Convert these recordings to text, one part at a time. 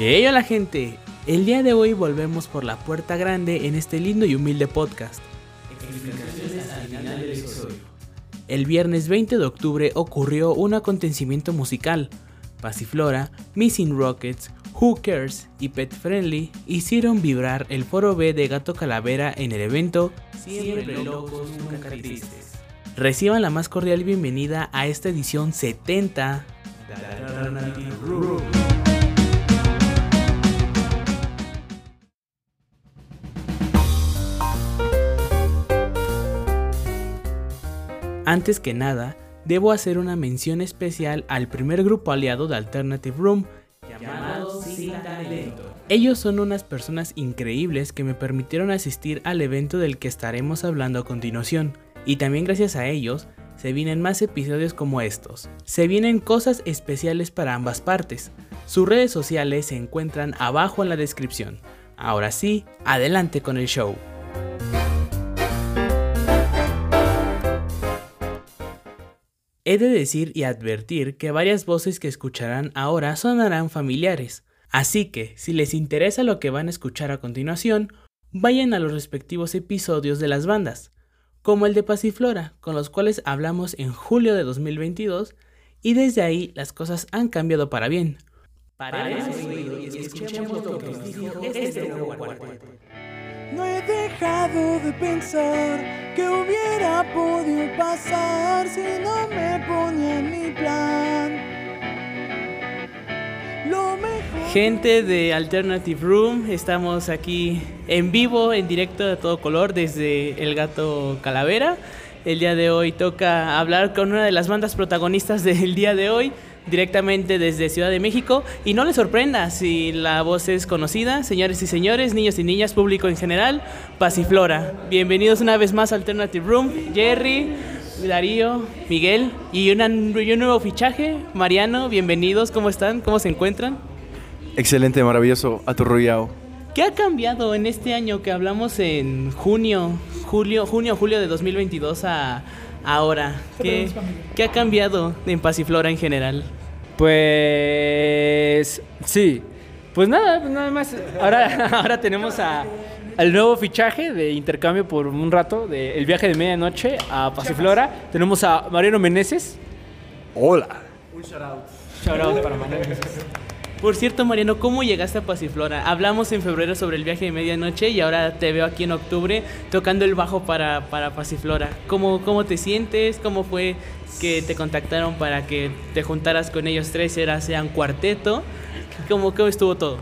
Hey, hola gente, el día de hoy volvemos por la puerta grande en este lindo y humilde podcast. El viernes 20 de octubre ocurrió un acontecimiento musical. Pasiflora, Missing Rockets, Who Cares y Pet Friendly hicieron vibrar el foro B de Gato Calavera en el evento Siempre locos, nunca tristes. Reciban la más cordial bienvenida a esta edición 70 de Alternative Room. Antes que nada, debo hacer una mención especial al primer grupo aliado de Alternative Room, llamado Sin Talento. Ellos son unas personas increíbles que me permitieron asistir al evento del que estaremos hablando a continuación, y también gracias a ellos se vienen más episodios como estos. Se vienen cosas especiales para ambas partes. Sus redes sociales se encuentran abajo en la descripción. Ahora sí, adelante con el show. He de decir y advertir que varias voces que escucharán ahora sonarán familiares, así que si les interesa lo que van a escuchar a continuación, vayan a los respectivos episodios de las bandas, como el de Pasiflora, con los cuales hablamos en julio de 2022, y desde ahí las cosas han cambiado para bien. Y escuchemos lo que dijo este. No he dejado de pensar que hubiera podido pasar si no me ponía en mi plan. Lo mejor. Gente de Alternative Room, estamos aquí en vivo, en directo de todo color desde El Gato Calavera. El día de hoy toca hablar con una de las bandas protagonistas del día de hoy, directamente desde Ciudad de México. Y no les sorprenda si la voz es conocida, señores y señores, niños y niñas, público en general, Pasiflora. Bienvenidos una vez más a Alternative Room, Jerry. Darío, Miguel y, una- y un nuevo fichaje, Mariano, bienvenidos, ¿cómo están? ¿Cómo se encuentran? Excelente, maravilloso, aturrullado. ¿Qué ha cambiado en este año que hablamos en junio, julio, junio, julio de 2022 a ahora? ¿Qué, qué ha cambiado en Pasiflora en general? Pues sí, pues nada, pues nada más. Ahora, ahora tenemos a, al nuevo fichaje de intercambio por un rato, de el viaje de medianoche a Pasiflora. Tenemos a Mariano Meneses. Hola. Shout out para Mariano Meneses. Por cierto, Mariano, ¿cómo llegaste a Pasiflora? Hablamos en febrero sobre el viaje de medianoche y ahora te veo aquí en octubre tocando el bajo para, para Pasiflora. ¿Cómo, ¿Cómo te sientes? ¿Cómo fue que te contactaron para que te juntaras con ellos tres, era, sean cuarteto? ¿Cómo, ¿Cómo estuvo todo?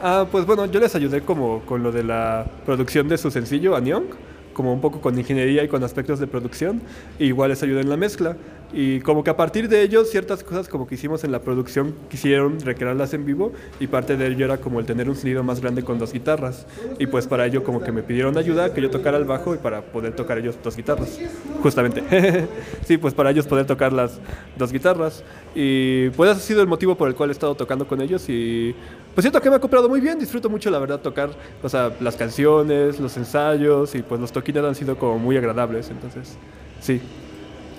Ah, pues bueno, yo les ayudé como con lo de la producción de su sencillo, Anyong, como un poco con ingeniería y con aspectos de producción. igual les ayudé en la mezcla. Y como que a partir de ellos, ciertas cosas como que hicimos en la producción quisieron recrearlas en vivo y parte de ello era como el tener un sonido más grande con dos guitarras. Y pues para ello como que me pidieron ayuda, que yo tocara el bajo y para poder tocar ellos dos guitarras. Justamente. sí, pues para ellos poder tocar las dos guitarras. Y pues ese ha sido el motivo por el cual he estado tocando con ellos y pues siento que me ha comprado muy bien, disfruto mucho la verdad tocar, o sea, las canciones, los ensayos y pues los toquines han sido como muy agradables, entonces sí.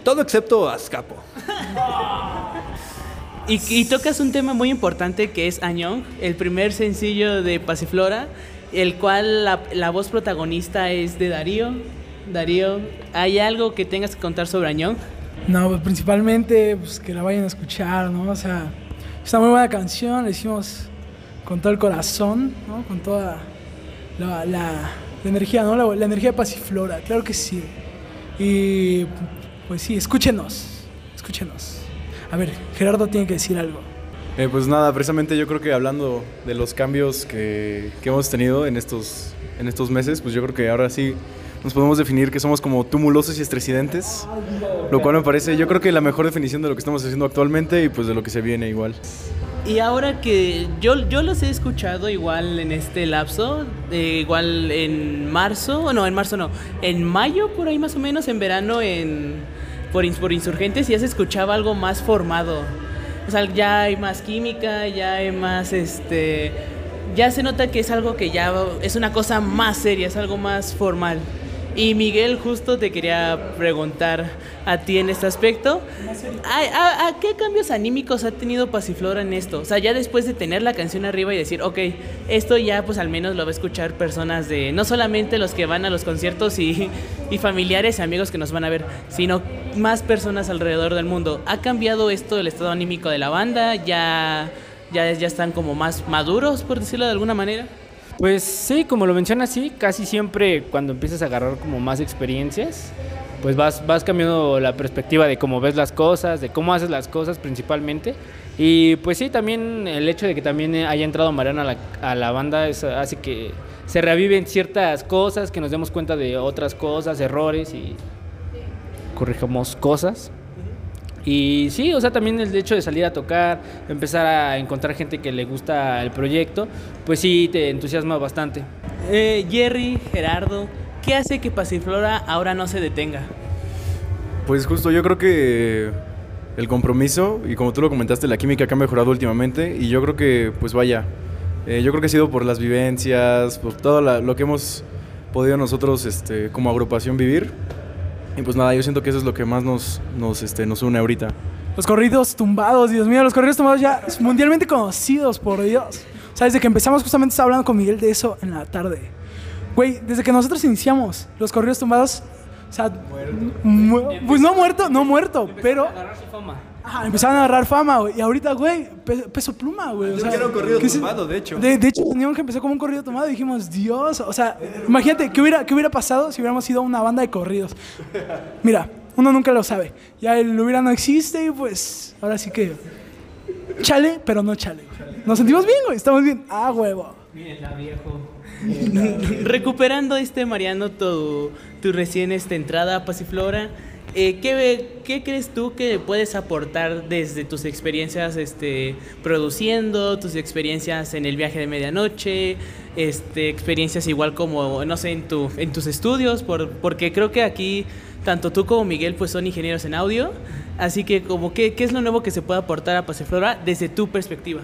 Todo excepto Azcapo. Y, y tocas un tema muy importante que es Añón, el primer sencillo de Pasiflora, el cual la, la voz protagonista es de Darío. Darío, ¿hay algo que tengas que contar sobre Añón? No, pues principalmente pues, que la vayan a escuchar, ¿no? O sea, es una muy buena canción, la hicimos con todo el corazón, ¿no? Con toda la, la- la energía, ¿no? La, la energía de Pasiflora, claro que sí. Y pues sí, escúchenos, escúchenos. A ver, Gerardo tiene que decir algo. Eh, pues nada, precisamente yo creo que hablando de los cambios que, que hemos tenido en estos, en estos meses, pues yo creo que ahora sí nos podemos definir que somos como tumulosos y estresidentes, lo cual me parece, yo creo que la mejor definición de lo que estamos haciendo actualmente y pues de lo que se viene igual. Y ahora que yo, yo los he escuchado igual en este lapso, eh, igual en marzo, no, en marzo no, en mayo por ahí más o menos, en verano en por, por insurgentes ya se escuchaba algo más formado. O sea, ya hay más química, ya hay más este ya se nota que es algo que ya es una cosa más seria, es algo más formal. Y Miguel, justo te quería preguntar a ti en este aspecto. ¿A, a- a qué cambios anímicos ha tenido Pasiflora en esto? O sea, ya después de tener la canción arriba y decir, ok, esto ya pues al menos lo va a escuchar personas de, no solamente los que van a los conciertos y, y familiares y amigos que nos van a ver, sino más personas alrededor del mundo. ¿Ha cambiado esto el estado anímico de la banda? ¿Ya, ya, ya están como más maduros, por decirlo de alguna manera? Pues sí, como lo mencionas, sí, casi siempre cuando empiezas a agarrar como más experiencias, pues vas, vas cambiando la perspectiva de cómo ves las cosas, de cómo haces las cosas principalmente. Y pues sí, también el hecho de que también haya entrado Mariana a la, a la banda hace que se reviven ciertas cosas, que nos demos cuenta de otras cosas, errores y corrijamos cosas. Y sí, o sea, también el hecho de salir a tocar, empezar a encontrar gente que le gusta el proyecto, pues sí, te entusiasma bastante. Eh, Jerry, Gerardo, ¿qué hace que Pasiflora ahora no se detenga? Pues justo yo creo que el compromiso y como tú lo comentaste, la química que ha mejorado últimamente y yo creo que pues vaya, eh, yo creo que ha sido por las vivencias, por todo la- lo que hemos podido nosotros este, como agrupación vivir. Y pues nada, yo siento que eso es lo que más nos, nos, este, nos une ahorita. Los corridos tumbados, Dios mío, los corridos tumbados ya mundialmente conocidos, por Dios. O sea, desde que empezamos justamente estaba hablando con Miguel de eso en la tarde. Güey, desde que nosotros iniciamos los corridos tumbados, o sea, mu- pues no muerto, no muerto, pero ajá, empezaron a agarrar fama, güey. Y ahorita, güey, pe- peso pluma, güey. O sea, quiero un corrido ¿qué se- tumbado, de hecho. De, de hecho, Neon que empezó como un corrido tomado y dijimos, Dios, o sea, imagínate, ¿qué hubiera, ¿qué hubiera pasado si hubiéramos sido una banda de corridos? Mira, uno nunca lo sabe. Ya el hubiera no existe y pues, ahora sí que, chale, pero no chale. Nos sentimos bien, güey, estamos bien. Ah, huevo. Recuperando este, Mariano, tu, tu recién esta entrada a Pasiflora, eh, ¿qué, qué crees tú que puedes aportar desde tus experiencias este, produciendo, tus experiencias en el viaje de medianoche, este, experiencias igual como, no sé, en, tu, en tus estudios? Por, porque creo que aquí tanto tú como Miguel pues son ingenieros en audio, así que como ¿qué, qué es lo nuevo que se puede aportar a Pasiflora desde tu perspectiva?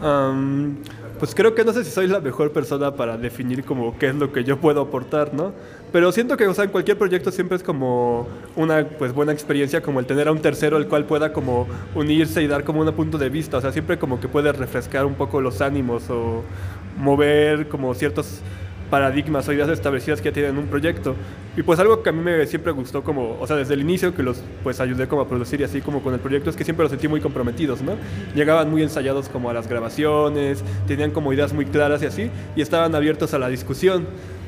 Am, pues creo que no sé si soy la mejor persona para definir como qué es lo que yo puedo aportar, ¿no? Pero siento que, o sea, en cualquier proyecto siempre es como una pues buena experiencia como el tener a un tercero el cual pueda como unirse y dar como un punto de vista, o sea, siempre como que puede refrescar un poco los ánimos o mover como ciertos paradigmas o ideas establecidas que ya tienen un proyecto. Y pues algo que a mí me siempre gustó como, o sea, desde el inicio que los pues ayudé como a producir y así como con el proyecto es que siempre los sentí muy comprometidos, ¿no? Llegaban muy ensayados como a las grabaciones, tenían como ideas muy claras y así, y estaban abiertos a la discusión.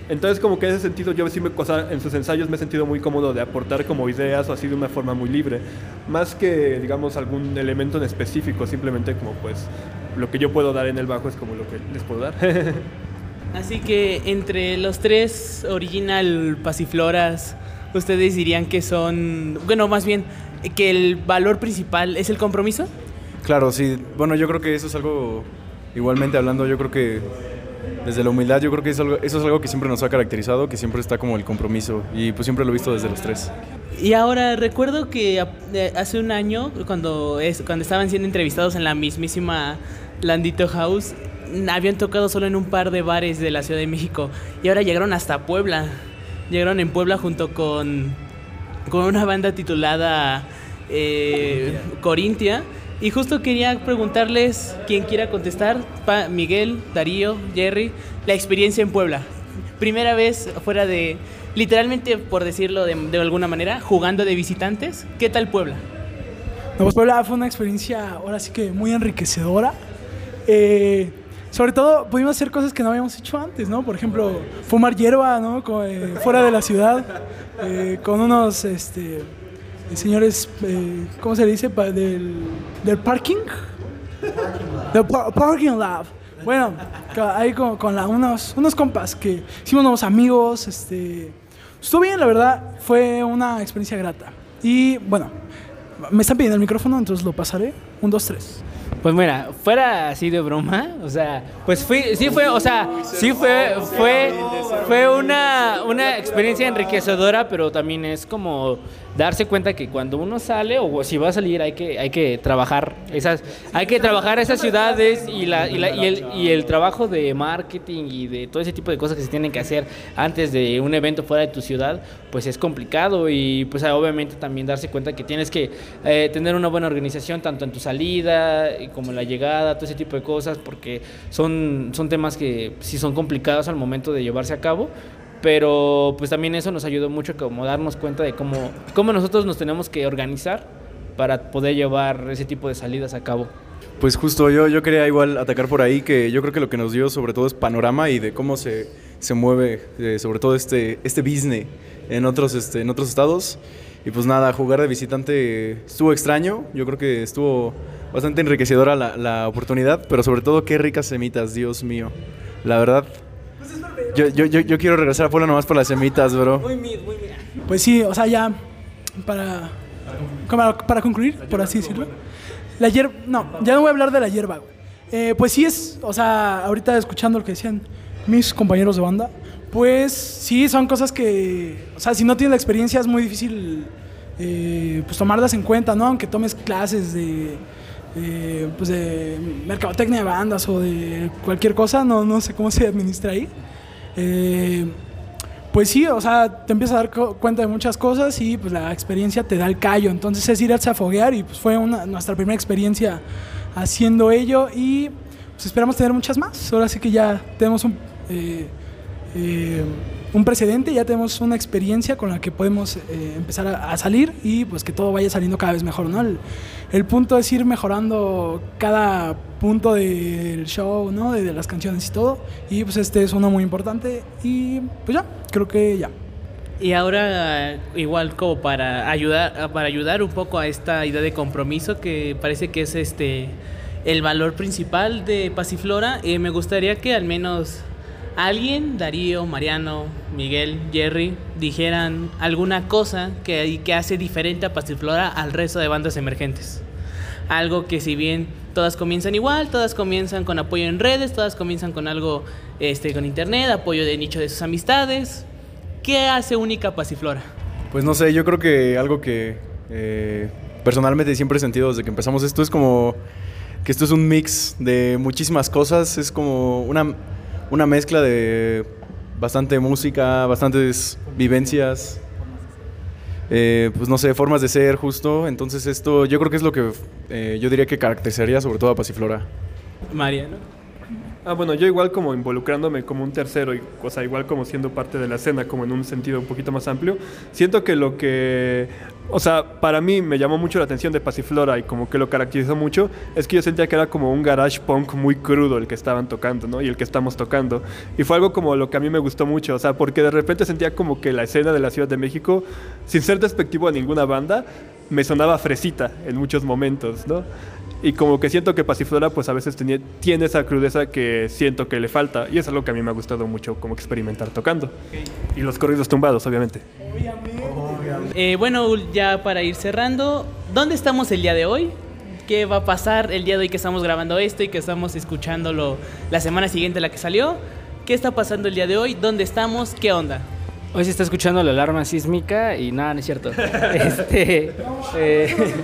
Entonces como que en ese sentido yo sí me, o en sus ensayos me he sentido muy cómodo de aportar como ideas o así de una forma muy libre, más que digamos algún elemento en específico, simplemente como pues lo que yo puedo dar en el bajo es como lo que les puedo dar. Así que entre los tres original pasifloras, ustedes dirían que son, bueno, más bien que el valor principal es el compromiso. Claro, sí. Bueno, yo creo que eso es algo, igualmente hablando, yo creo que desde la humildad, yo creo que es algo- eso es algo que siempre nos ha caracterizado, que siempre está como el compromiso. Y pues siempre lo he visto desde los tres. Y ahora recuerdo que eh, hace un año, cuando, es, cuando estaban siendo entrevistados en la mismísima Landito House, habían tocado solo en un par de bares de la Ciudad de México. Y ahora llegaron hasta Puebla. Llegaron en Puebla junto con, con una banda titulada eh, Corintia. Y justo quería preguntarles, quien quiera contestar, Miguel, Darío, Jerry, la experiencia en Puebla. Primera vez fuera de, literalmente por decirlo de, de alguna manera, jugando de visitantes. ¿Qué tal Puebla? No, pues Puebla fue una experiencia ahora sí que muy enriquecedora. Eh, sobre todo pudimos hacer cosas que no habíamos hecho antes, ¿no? Por ejemplo, fumar hierba, ¿no? Co- eh, fuera de la ciudad, eh, con unos este, señores, eh, ¿cómo se le dice? Del, del parking. Del par- parking lab. Bueno, ahí con, con la- unos, unos compas que hicimos nuevos amigos. Este, estuvo bien, la verdad. Fue una experiencia grata. Y bueno, me están pidiendo el micrófono, entonces lo pasaré. Un, dos, tres. Pues mira, fuera así de broma, o sea, pues fui, sí fue, o sea, sí fue, fue, fue una, una experiencia enriquecedora, pero también es como darse cuenta que cuando uno sale o si va a salir hay que, hay que trabajar esas, hay que trabajar esas ciudades y, la, y, la, y, el, y el trabajo de marketing y de todo ese tipo de cosas que se tienen que hacer antes de un evento fuera de tu ciudad, pues es complicado y pues obviamente también darse cuenta que tienes que eh, tener una buena organización tanto en tu salida como en la llegada, todo ese tipo de cosas, porque son, son temas que sí son complicados al momento de llevarse a cabo, pero pues también eso nos ayudó mucho como darnos cuenta de cómo, cómo nosotros nos tenemos que organizar para poder llevar ese tipo de salidas a cabo. Pues justo yo, yo quería igual atacar por ahí que yo creo que lo que nos dio sobre todo es panorama y de cómo se, se mueve eh, sobre todo este, este business en otros, este, en otros estados. Y pues nada, jugar de visitante estuvo extraño, yo creo que estuvo bastante enriquecedora la, la oportunidad, pero sobre todo qué ricas semitas, Dios mío. La verdad, yo, yo, yo, yo quiero regresar a Puebla nomás por las semitas, bro. Pues sí, o sea, ya para, para, para concluir, por así decirlo. La hierba, no, ya no voy a hablar de la hierba, güey. Eh, pues sí es, o sea, ahorita escuchando lo que decían mis compañeros de banda, pues sí, son cosas que, o sea, si no tienes la experiencia es muy difícil eh, pues tomarlas en cuenta, ¿no? Aunque tomes clases de, eh, pues de mercadotecnia de bandas o de cualquier cosa, no, no sé cómo se administra ahí. Eh, pues sí, o sea, te empiezas a dar cu- cuenta de muchas cosas y pues la experiencia te da el callo. Entonces es irse a foguear y pues fue nuestra primera experiencia haciendo ello y pues esperamos tener muchas más. Ahora sí que ya tenemos un, eh, un precedente, ya tenemos una experiencia con la que podemos eh, empezar a, salir y pues que todo vaya saliendo cada vez mejor, ¿no? El, punto es ir mejorando cada punto del show, ¿no? De, de las canciones y todo. Y pues este es uno muy importante y pues ya, creo que ya. Y ahora, igual como para ayudar, para ayudar un poco a esta idea de compromiso que parece que es este el valor principal de Pasiflora, eh, me gustaría que al menos alguien, Darío, Mariano, Miguel, Jerry, dijeran alguna cosa que, que hace diferente a Pasiflora al resto de bandas emergentes. Algo que si bien todas comienzan igual, todas comienzan con apoyo en redes, todas comienzan con algo este, con internet, apoyo de nicho de sus amistades. ¿Qué hace única Pasiflora? Pues no sé, yo creo que algo que eh, personalmente siempre he sentido desde que empezamos esto es como que esto es un mix de muchísimas cosas, es como una, una mezcla de bastante música, bastantes vivencias, eh, pues no sé, formas de ser justo, entonces esto yo creo que es lo que eh, yo diría que caracterizaría sobre todo a Pasiflora. Mariano. Ah, bueno, yo igual como involucrándome como un tercero, y, o sea, igual como siendo parte de la escena, como en un sentido un poquito más amplio, siento que lo que, o sea, para mí me llamó mucho la atención de Pasiflora y como que lo caracterizó mucho, es que yo sentía que era como un garage punk muy crudo el que estaban tocando, ¿no? Y el que estamos tocando. Y fue algo como lo que a mí me gustó mucho, o sea, porque de repente sentía como que la escena de la Ciudad de México, sin ser despectivo a ninguna banda, me sonaba fresita en muchos momentos, ¿no? Y como que siento que Pasiflora pues a veces tenía, tiene esa crudeza que siento que le falta. Y es algo que a mí me ha gustado mucho como experimentar tocando. Y los corridos tumbados, obviamente. Eh, bueno, ya para ir cerrando, ¿dónde estamos el día de hoy? ¿Qué va a pasar el día de hoy que estamos grabando esto y que estamos escuchándolo la semana siguiente a la que salió? ¿Qué está pasando el día de hoy? ¿Dónde estamos? ¿Qué onda? Hoy se está escuchando la alarma sísmica y nada, no es cierto. este, eh,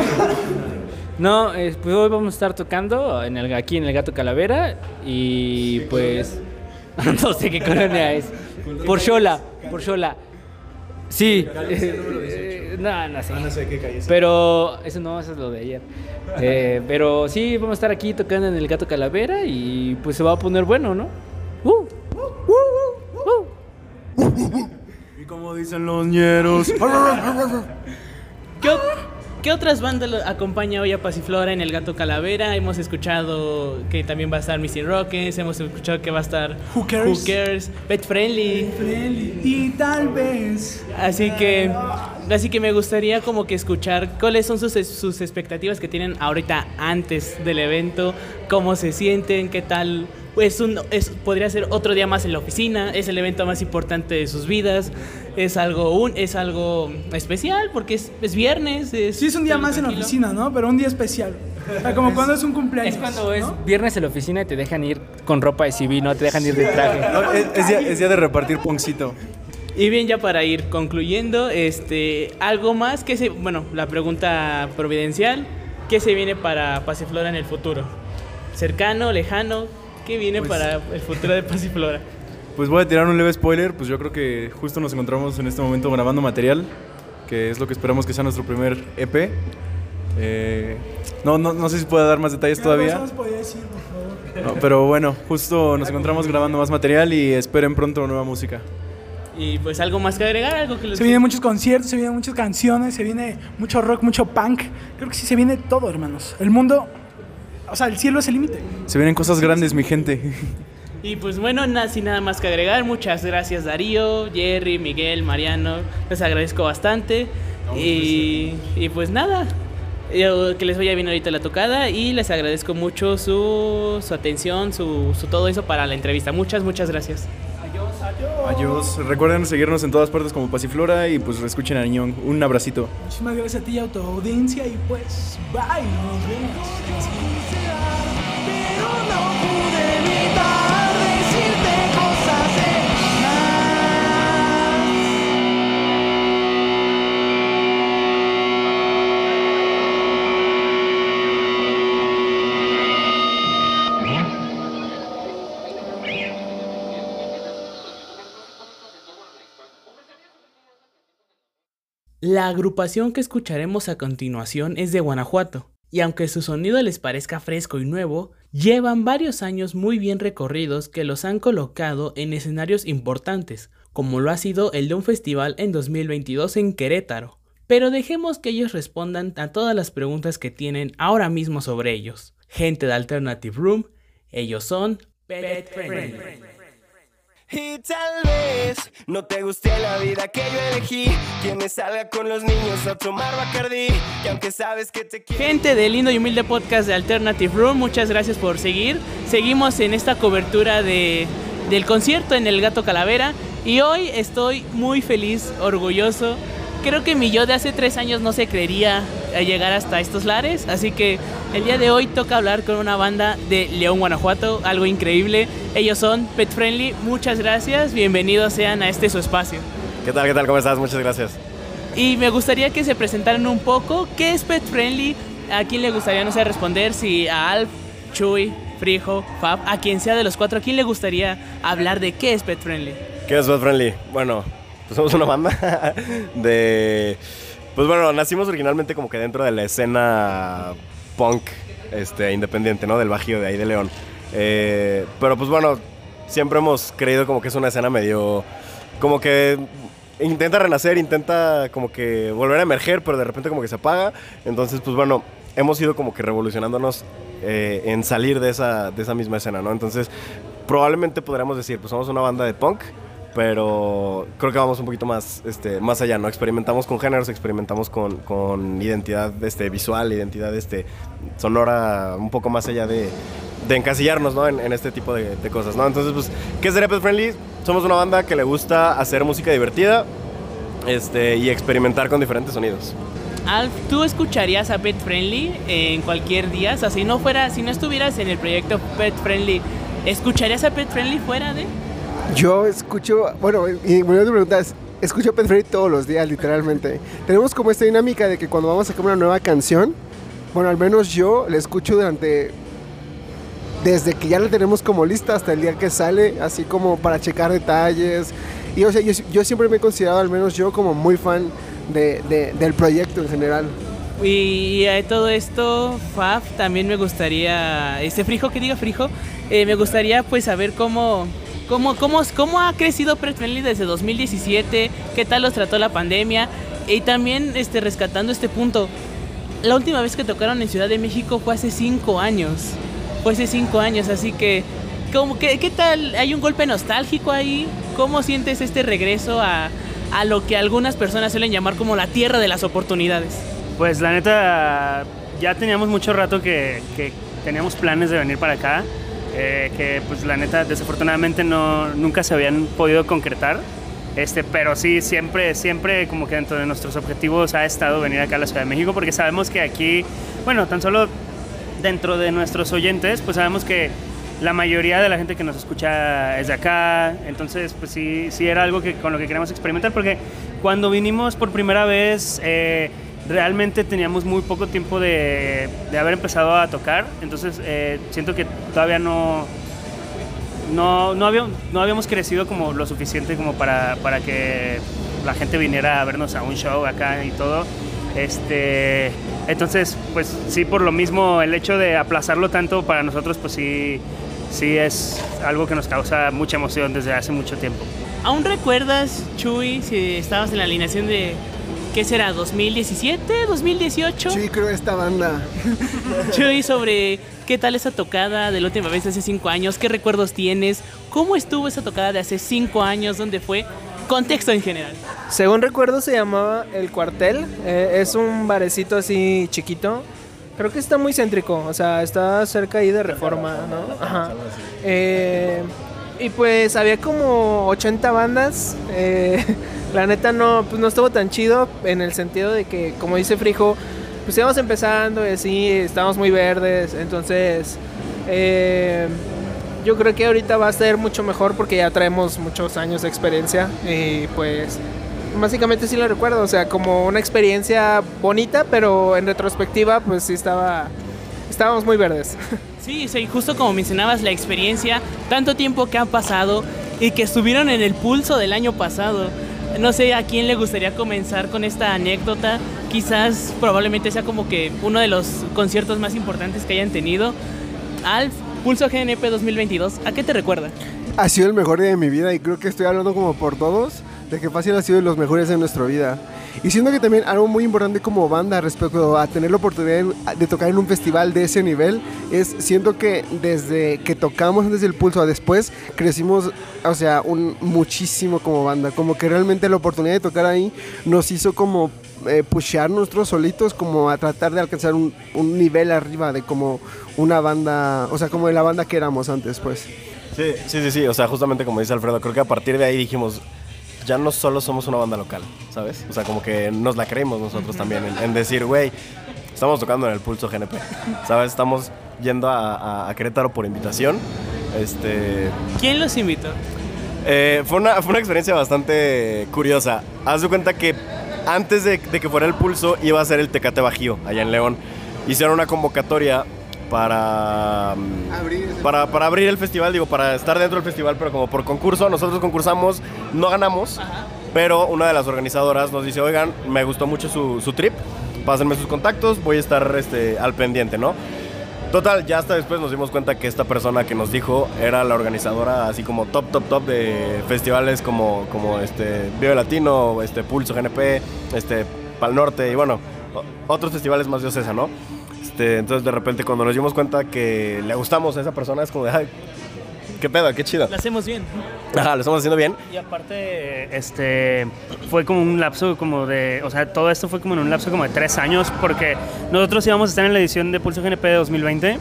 no, eh, pues hoy vamos a estar tocando en el, aquí en el Gato Calavera y pues no sé qué colonia es. Por Xola, por Xola. Sí. eh, no, no sé. qué calle Pero eso no, eso es lo de ayer. Eh, pero sí, vamos a estar aquí tocando en el Gato Calavera y pues se va a poner bueno, ¿no? Uh, uh, uh. Y como dicen los ñeros. ¿Qué, o- qué otras bandas acompaña hoy a Pasiflora en el Gato Calavera? Hemos escuchado que también va a estar Missing Rockets, hemos escuchado que va a estar Who Cares? Who Cares, Pet Friendly. Y tal vez. Así que, así que me gustaría como que escuchar cuáles son sus, sus expectativas que tienen ahorita antes del evento, cómo se sienten, qué tal. Pues un, es, podría ser otro día más en la oficina, es el evento más importante de sus vidas. Es algo un, es algo especial porque es, es viernes. Es, Sí, es un día más en la oficina, ¿no? Pero un día especial. O sea, como cuando es un cumpleaños. Es cuando es ¿no? viernes en la oficina y te dejan ir con ropa de civil, no te dejan ir de traje. No, es, es día, es día de repartir poncito. Y bien, ya para ir concluyendo, este, algo más que se, bueno, la pregunta providencial, ¿qué se viene para Pasiflora en el futuro? ¿Cercano, lejano? ¿Qué viene Pues- para el futuro de Pasiflora? Pues voy a tirar un leve spoiler, pues yo creo que justo nos encontramos en este momento grabando material, que es lo que esperamos que sea nuestro primer EP. Eh, no, no, no sé si puedo dar más detalles todavía. No se nos podía decir, por favor. No, pero bueno, justo nos encontramos grabando más material y esperen pronto nueva música. Y pues algo más que agregar, algo que les Se vienen muchos conciertos, se vienen muchas canciones, se viene mucho rock, mucho punk. Creo que sí se viene todo, hermanos. El mundo, o sea, el cielo es el límite. Se vienen cosas grandes, mi gente. Y pues bueno, nada, sin nada más que agregar, muchas gracias Darío, Jerry, Miguel, Mariano, les agradezco bastante. Y, y pues nada, yo- que les vaya bien ahorita la tocada y les agradezco mucho su, su atención, su, su todo eso para la entrevista. Muchas, muchas gracias. Adiós. Recuerden seguirnos en todas partes como Pasiflora y pues escuchen a Niñón. Un abracito. Muchísimas gracias a ti y a tu audiencia y pues, bye, nos vemos. La agrupación que escucharemos a continuación es de Guanajuato, y aunque su sonido les parezca fresco y nuevo, llevan varios años muy bien recorridos que los han colocado en escenarios importantes, como lo ha sido el de un festival en 2022 en Querétaro. Pero dejemos que ellos respondan a todas las preguntas que tienen ahora mismo sobre ellos. Gente de Alternative Room, ellos son Pet. Y tal vez no te guste la vida que yo elegí. Que me salga con los niños a tomar Bacardi. Que aunque sabes que te quiero. Gente del lindo y humilde podcast de Alternative Room, muchas gracias por seguir. Seguimos en esta cobertura de, del concierto en el Gato Calavera y hoy estoy muy feliz, orgulloso. Creo que mi yo de hace tres años no se creería a llegar hasta estos lares, así que el día de hoy toca hablar con una banda de León, Guanajuato, algo increíble. Ellos son Pet Friendly, muchas gracias, bienvenidos sean a este su espacio. ¿Qué tal? ¿Qué tal? ¿Cómo estás? Muchas gracias. Y me gustaría que se presentaran un poco. ¿Qué es Pet Friendly? ¿A quién le gustaría, no sé, responder? Si a Alf, Chuy, Frijo, Fab, a quien sea de los cuatro, ¿a quién le gustaría hablar de qué es Pet Friendly? ¿Qué es Bad Friendly? Bueno, pues somos una banda de... Pues bueno, nacimos originalmente como que dentro de la escena punk este, independiente, ¿no? Del Bajío de ahí de León. Eh, pero pues bueno, siempre hemos creído como que es una escena medio... Como que intenta renacer, intenta como que volver a emerger, pero de repente como que se apaga. Entonces, pues bueno, hemos ido como que revolucionándonos eh, en salir de esa, de esa misma escena, ¿no? Entonces, probablemente podríamos decir, pues somos una banda de punk, pero creo que vamos un poquito más, este, más allá, ¿no? Experimentamos con géneros, experimentamos con, con identidad este, visual, identidad este, sonora, un poco más allá de, de encasillarnos, ¿no? En, este tipo de, cosas, ¿no? Entonces, pues, ¿qué es Pet Friendly? Somos una banda que le gusta hacer música divertida este, y experimentar con diferentes sonidos. Alf, ¿tú escucharías a Pet Friendly en cualquier día? O sea, si no fuera, si no estuvieras en el proyecto Pet Friendly, ¿escucharías a Pet Friendly fuera de? Yo escucho, bueno, y bueno, te preguntas, escucho Pet Friendly todos los días, literalmente. Tenemos como esta dinámica de que cuando vamos a sacar una nueva canción, bueno, al menos yo la escucho durante, desde que ya la tenemos como lista hasta el día que sale, así como para checar detalles. Y o sea, yo, yo siempre me he considerado, al menos yo, como muy fan de- del proyecto en general. Y a todo esto, Fab, también me gustaría, este Frijo, que diga Frijo, eh, me gustaría pues saber cómo, cómo, cómo, cómo ha crecido Pet Friendly desde 2017, qué tal los trató la pandemia y también este, rescatando este punto. La última vez que tocaron en Ciudad de México fue hace cinco años, fue hace cinco años, así que, ¿cómo, qué, ¿qué tal? ¿Hay un golpe nostálgico ahí? ¿Cómo sientes este regreso a, a lo que algunas personas suelen llamar como la tierra de las oportunidades? Pues la neta, ya teníamos mucho rato que, que teníamos planes de venir para acá, eh, que pues la neta desafortunadamente no, nunca se habían podido concretar. Este, pero sí, siempre, siempre como que dentro de nuestros objetivos ha estado venir acá a la Ciudad de México porque sabemos que aquí, bueno, tan solo dentro de nuestros oyentes, pues sabemos que la mayoría de la gente que nos escucha es de acá, entonces pues sí, sí era algo que, con lo que queremos experimentar porque cuando vinimos por primera vez eh, realmente teníamos muy poco tiempo de, de haber empezado a tocar, entonces eh, siento que todavía no, no, no, habíamos, no habíamos crecido como lo suficiente como para, para que la gente viniera a vernos a un show acá y todo. Este, entonces, pues sí, por lo mismo, el hecho de aplazarlo tanto para nosotros, pues sí, sí es algo que nos causa mucha emoción desde hace mucho tiempo. ¿Aún recuerdas, Chuy, si estabas en la alineación de, qué será, 2017, 2018? Sí, creo esta banda. Chuy, sobre qué tal esa tocada de la última vez hace cinco años, qué recuerdos tienes, cómo estuvo esa tocada de hace cinco años, dónde fue, contexto en general. Según recuerdo se llamaba El Cuartel, eh, es un barecito así chiquito. Creo que está muy céntrico, o sea, está cerca ahí de Reforma, ¿no? Ajá. Eh, y pues había como 80 bandas. eh, la neta no, pues no estuvo tan chido en el sentido de que, como dice Frijo, pues íbamos empezando y así, estábamos muy verdes. Entonces, eh, yo creo que ahorita va a ser mucho mejor porque ya traemos muchos años de experiencia. Y pues, básicamente sí lo recuerdo, o sea, como una experiencia bonita, pero en retrospectiva, pues sí estaba, estábamos muy verdes. Sí, sí, justo como mencionabas la experiencia, tanto tiempo que ha pasado y que estuvieron en el pulso del año pasado. No sé a quién le gustaría comenzar con esta anécdota. Quizás probablemente sea como que uno de los conciertos más importantes que hayan tenido. Alf, Pulso GNP 2022, ¿a qué te recuerda? Ha sido el mejor día de mi vida y creo que estoy hablando como por todos, de que fácil ha sido de los mejores de nuestra vida. Y siento que también algo muy importante como banda respecto a tener la oportunidad de, tocar en un festival de ese nivel es siento que desde que tocamos desde el pulso a después crecimos, o sea, un, muchísimo como banda. Como que realmente la oportunidad de tocar ahí nos hizo como eh, pushear nosotros solitos como a tratar de alcanzar un, un nivel arriba de como una banda, o sea, como de la banda que éramos antes, pues. Sí, sí, sí, sí. O sea, justamente como dice Alfredo, creo que a partir de ahí dijimos, ya no solo somos una banda local, ¿sabes? O sea, como que nos la creímos nosotros también en, en decir, güey, estamos tocando en el Pulso GNP, ¿sabes? Estamos yendo a, a- a Querétaro por invitación. Este, ¿Quién los invitó? eh, fue, una, fue una experiencia bastante curiosa. Haz de cuenta que antes de, de que fuera el pulso iba a ser el Tecate Bajío, allá en León. Hicieron una convocatoria para, mm, para, para abrir el festival, digo, para estar dentro del festival, pero como por concurso. Nosotros concursamos, no ganamos, pero una de las organizadoras nos dice, oigan, me gustó mucho su, su trip, pásenme sus contactos, voy a estar este, al pendiente, ¿no? Total, ya hasta después nos dimos cuenta que esta persona que nos dijo era la organizadora así como top, top, top de festivales como, como este Vive Latino, este Pulso GNP, este Pal Norte y bueno, otros festivales más de Ocesa, ¿no? Este, entonces de repente cuando nos dimos cuenta que le gustamos a esa persona es como de, ay, qué pedo, qué chido. Lo hacemos bien. Ajá, lo estamos haciendo bien. Y aparte, este, fue como un lapso como de, o sea, todo esto fue como en un lapso como de tres años, porque nosotros íbamos a estar en la edición de Pulso GNP de 2020,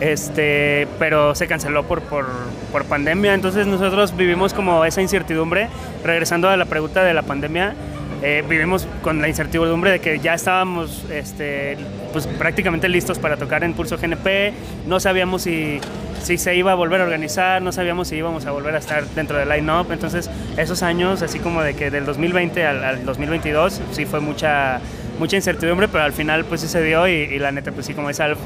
este, pero se canceló por, por, por pandemia, entonces nosotros vivimos como esa incertidumbre, regresando a la pregunta de la pandemia, eh, vivimos con la incertidumbre de que ya estábamos este, pues, prácticamente listos para tocar en Pulso GNP, no sabíamos si, si se iba a volver a organizar, no sabíamos si íbamos a volver a estar dentro del line-up, entonces esos años, así como de que del 2020 al, al 2022, sí fue mucha, mucha incertidumbre, pero al final pues sí se dio y, y la neta pues sí como es algo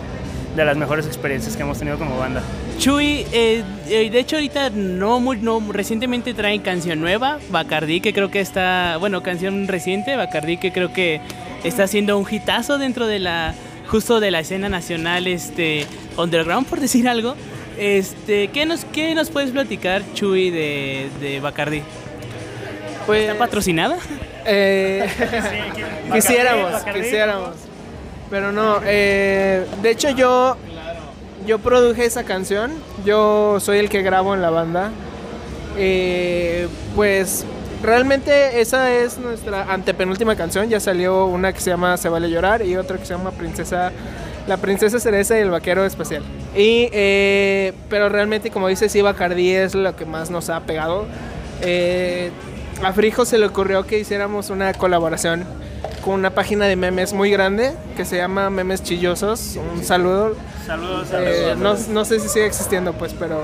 de las mejores experiencias que hemos tenido como banda. Chuy, eh, eh, de hecho ahorita no muy, no, recientemente traen canción nueva, Bacardí, que creo que está, bueno, canción reciente, Bacardí, que creo que está haciendo un hitazo dentro de la, justo de la escena nacional, este, underground, por decir algo. Este, ¿qué nos, qué nos puedes platicar, Chuy, de, de Bacardí? Pues, ¿Está patrocinada? Eh, quisiéramos, Bacardí. quisiéramos. Pero no, eh, de hecho yo, yo produje esa canción, yo soy el que grabo en la banda. Eh, pues realmente esa es nuestra antepenúltima canción, ya salió una que se llama Se vale llorar y otra que se llama Princesa, la princesa cereza y el vaquero especial. Y, eh, pero realmente como dice sí, Bacardi es lo que más nos ha pegado. Eh, a Frijo se le ocurrió que hiciéramos una colaboración con una página de memes muy grande que se llama Memes Chillosos. Un saludo. Saludos, Eh, saludos. no, no sé si sigue existiendo, pues, pero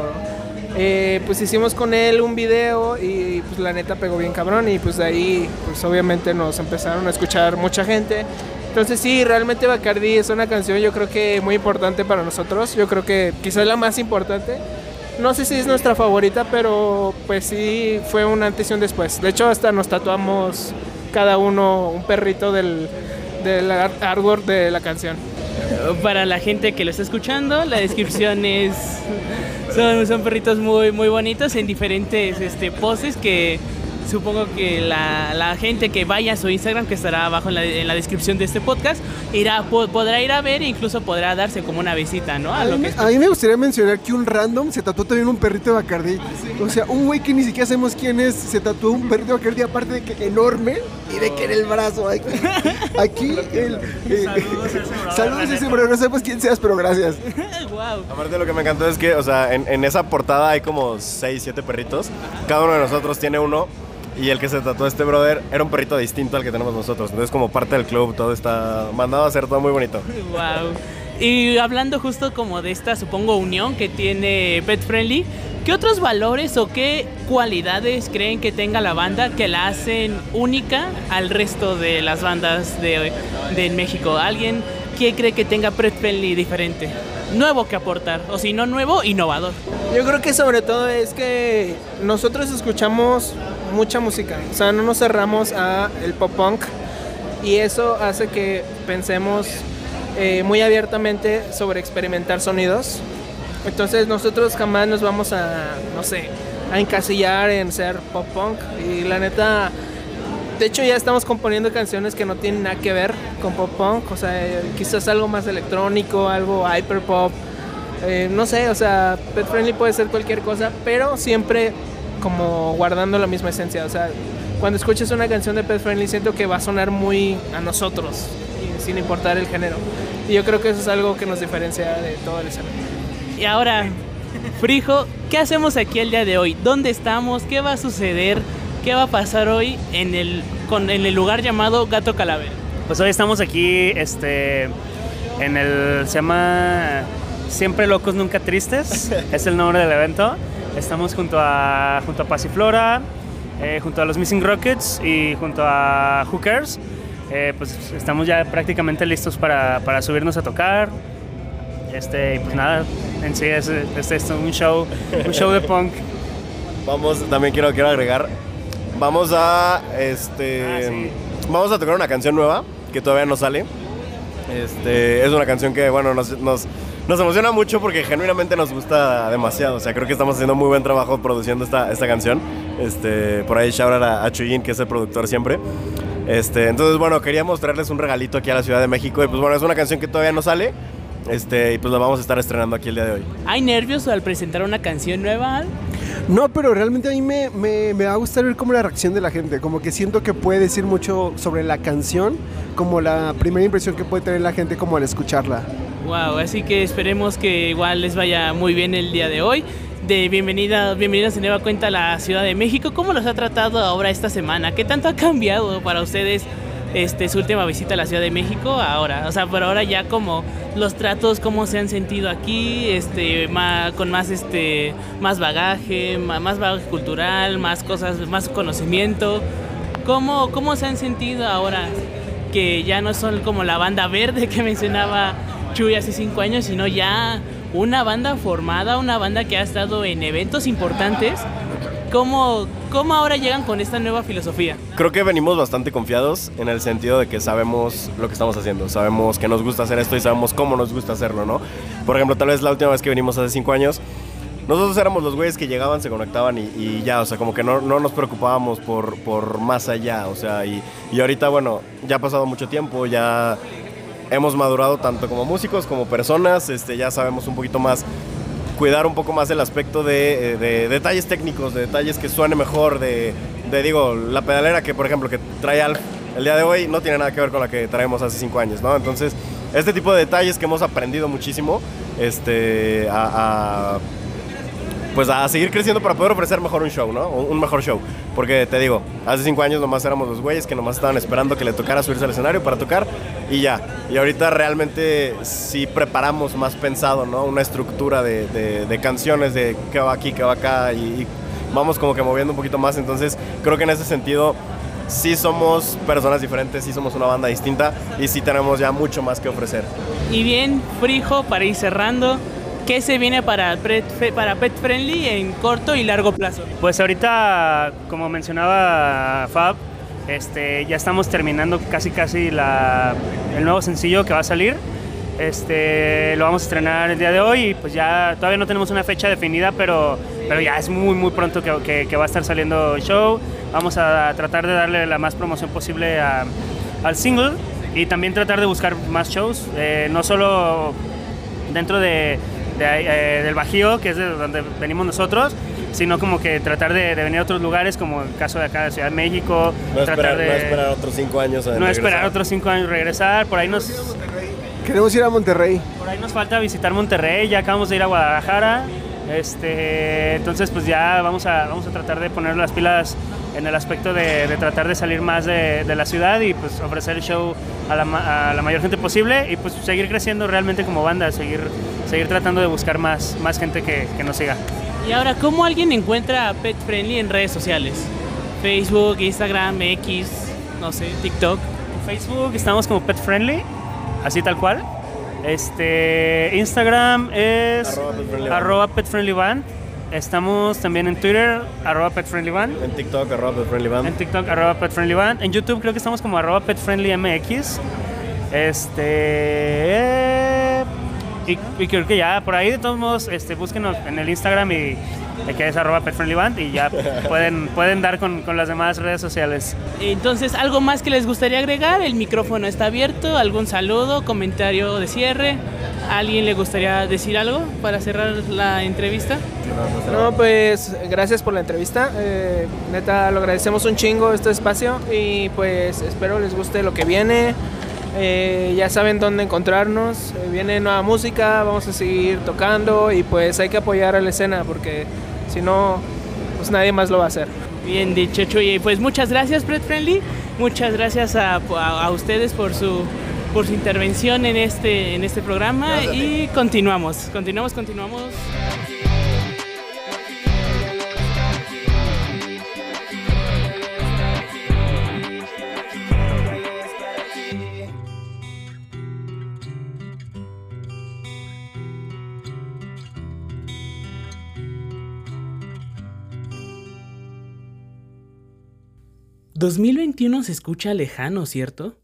eh, pues hicimos con él un video y pues la neta pegó bien cabrón y pues de ahí pues obviamente nos empezaron a escuchar mucha gente. Entonces sí, realmente Bacardi es una canción yo creo que muy importante para nosotros. Yo creo que quizás la más importante. No sé si es nuestra favorita, pero pues sí fue un antes y un después. De hecho hasta nos tatuamos cada uno un perrito del, del art- artwork de la canción. Para la gente que lo está escuchando, la descripción es. Son, son perritos muy, muy bonitos en diferentes este, poses que supongo que la, la gente que vaya a su Instagram, que estará abajo en la, en la descripción de este podcast, irá, po- podrá ir a ver e incluso podrá darse como una visita, ¿no? A A lo mí, que me- a mí me gustaría mencionar que un random se tatuó también un perrito de Bacardi. O sea, un güey que ni siquiera sabemos quién es, se tatuó un perrito de Bacardi, aparte de que enorme y de que en el brazo. Aquí, aquí el, eh, saludos a ese bro, no sabemos quién seas, pero gracias. wow. Aparte lo que me encantó es que, o sea, en, en esa portada hay como 6, 7 perritos. Cada uno de nosotros tiene uno. Y el que se tatuó este brother era un perrito distinto al que tenemos nosotros. Entonces, como parte del club, todo está mandado a hacer todo muy bonito. Wow. Y hablando justo como de esta, supongo, unión que tiene Pet Friendly, ¿qué otros valores o qué cualidades creen que tenga la banda que la hacen única al resto de las bandas de, de México? ¿Alguien que cree que tenga Pet Friendly diferente? Nuevo que aportar, o si no nuevo, innovador. Yo creo que sobre todo es que nosotros escuchamos mucha música, o sea, no nos cerramos a el pop punk y eso hace que pensemos eh, muy abiertamente sobre experimentar sonidos. Entonces nosotros jamás nos vamos a, no sé, a encasillar en ser pop punk y la neta, de hecho ya estamos componiendo canciones que no tienen nada que ver con pop punk, o sea, eh, quizás algo más electrónico, algo hyper pop. Eh, no sé, o sea, pet friendly puede ser cualquier cosa, pero siempre como guardando la misma esencia. O sea, cuando escuches una canción de pet friendly siento que va a sonar muy a nosotros, sin importar el género. Y yo creo que eso es algo que nos diferencia de todo el escenario. Y ahora, Frijo, ¿qué hacemos aquí el día de hoy? ¿Dónde estamos? ¿Qué va a suceder? ¿Qué va a pasar hoy en el, con, en el lugar llamado Gato Calavera? Pues hoy estamos aquí, este, en el, se llama Siempre Locos Nunca Tristes, es el nombre del evento. Estamos junto a, junto a Pasiflora, eh, junto a los Missing Rockets y junto a Hookers. Eh, pues estamos ya prácticamente listos para, para subirnos a tocar. Este, y pues nada, en sí es, es esto, un show, un show de punk. Vamos, también quiero, quiero agregar. Vamos a. Este. Vamos a tocar una canción nueva que todavía no sale. Este, es una canción que, bueno, nos, nos, nos emociona mucho porque genuinamente nos gusta demasiado. O sea, creo que estamos haciendo muy buen trabajo produciendo esta, esta canción. Este, por ahí shout out a, a Chuyín, que es el productor siempre. Este, entonces, bueno, queríamos traerles un regalito aquí a la Ciudad de México. Y pues bueno, es una canción que todavía no sale. Este, y pues la vamos a estar estrenando aquí el día de hoy. ¿Hay nervios al presentar una canción nueva? No, pero realmente a mí me, me, me va a gustar ver cómo la reacción de la gente. Como que siento que puede decir mucho sobre la canción, como la primera impresión que puede tener la gente como al escucharla. Wow, así que esperemos que igual les vaya muy bien el día de hoy. De bienvenida, bienvenidos de nueva cuenta a la Ciudad de México. ¿Cómo los ha tratado ahora esta semana? ¿Qué tanto ha cambiado para ustedes este, su última visita a la Ciudad de México ahora? O sea, por ahora ya como los tratos, cómo se han sentido aquí, este, más, con más, este, más bagaje, más, más bagaje cultural, más cosas, más conocimiento. ¿Cómo, ¿Cómo se han sentido ahora que ya no son como la banda verde que mencionaba Chuy hace cinco años, sino ya una banda formada, una banda que ha estado en eventos importantes? ¿Cómo, ¿Cómo ahora llegan con esta nueva filosofía? Creo que venimos bastante confiados en el sentido de que sabemos lo que estamos haciendo, sabemos que nos gusta hacer esto y sabemos cómo nos gusta hacerlo, ¿no? Por ejemplo, tal vez la última vez que venimos hace cinco años, nosotros éramos los güeyes que llegaban, se conectaban y, y ya, o sea, como que no, no nos preocupábamos por, por más allá, o sea, y, y ahorita, bueno, ya ha pasado mucho tiempo, ya hemos madurado tanto como músicos como personas, este, ya sabemos un poquito más cuidar un poco más el aspecto de, de detalles técnicos, de detalles que suene mejor, de, de, digo, la pedalera que, por ejemplo, que trae el día de hoy no tiene nada que ver con la que traemos hace cinco años, ¿no? Entonces, este tipo de detalles que hemos aprendido muchísimo este, a, pues a seguir creciendo para poder ofrecer mejor un show, ¿no? Un mejor show. Porque te digo, hace cinco años nomás éramos los güeyes que nomás estaban esperando que le tocara subirse al escenario para tocar y ya. Y ahorita realmente sí preparamos más pensado, ¿no? Una estructura de, de- de canciones, de qué va aquí, qué va acá y, y vamos como que moviendo un poquito más. Entonces creo que en ese sentido sí somos personas diferentes, sí somos una banda distinta y sí tenemos ya mucho más que ofrecer. Y bien, Frijo, para ir cerrando, ¿qué se viene para Pet, para Pet Friendly en corto y largo plazo? Pues ahorita, como mencionaba Fab, este, ya estamos terminando casi casi la, el nuevo sencillo que va a salir. Este, lo vamos a estrenar el día de hoy y pues ya todavía no tenemos una fecha definida, pero, pero ya es muy muy pronto que, que- que va a estar saliendo el show. Vamos a tratar de darle la más promoción posible a- al single y también tratar de buscar más shows, eh, no solo dentro de, de ahí, eh, del Bajío, que es de donde venimos nosotros, sino como que tratar de, de venir a otros lugares, como el caso de acá de Ciudad de México, No tratar esperar, de no esperar otros cinco años. a no regresar. esperar otros cinco años regresar, por ahí nos Queremos ir a Monterrey. por ahí nos falta visitar Monterrey, ya acabamos de ir a Guadalajara. Este, entonces pues ya vamos a, vamos a tratar de poner las pilas en el aspecto de, de tratar de salir más de, de la ciudad y pues ofrecer el show a la, a la mayor gente posible y pues seguir creciendo realmente como banda, seguir, seguir tratando de buscar más, más gente que, que nos siga. Y ahora, ¿cómo alguien encuentra a Pet Friendly en redes sociales? Facebook, Instagram, X, no sé, TikTok. En Facebook estamos como Pet Friendly, así tal cual. Este, Instagram es Arroba Pet Friendly arroba Pet Friendly Band. Estamos también en Twitter, arroba Pet Friendly Band. En TikTok, arroba Pet Friendly Band. En TikTok, arroba Pet Friendly Band. En YouTube creo que estamos como arroba Pet Friendly MX. Este. Y, y creo que ya, por ahí de todos modos, este, búsquenos en el Instagram y que es arroba Pet Friendly Band y ya pueden, pueden dar con, con las demás redes sociales. Entonces, ¿algo más que les gustaría agregar? El micrófono está abierto. ¿Algún saludo, comentario de cierre? ¿A ¿Alguien le gustaría decir algo para cerrar la entrevista? No, pues gracias por la entrevista. Eh, neta, lo agradecemos un chingo este espacio y pues espero les guste lo que viene. Eh, ya saben dónde encontrarnos. Eh, viene nueva música, vamos a seguir tocando y pues hay que apoyar a la escena porque si no, pues nadie más lo va a hacer. Bien dicho, Chuy. Pues muchas gracias, Pet Friendly. Muchas gracias a, a- a ustedes por su, por su intervención en este, en este programa. Y continuamos, continuamos, continuamos. ...2021 se escucha lejano, ¿cierto?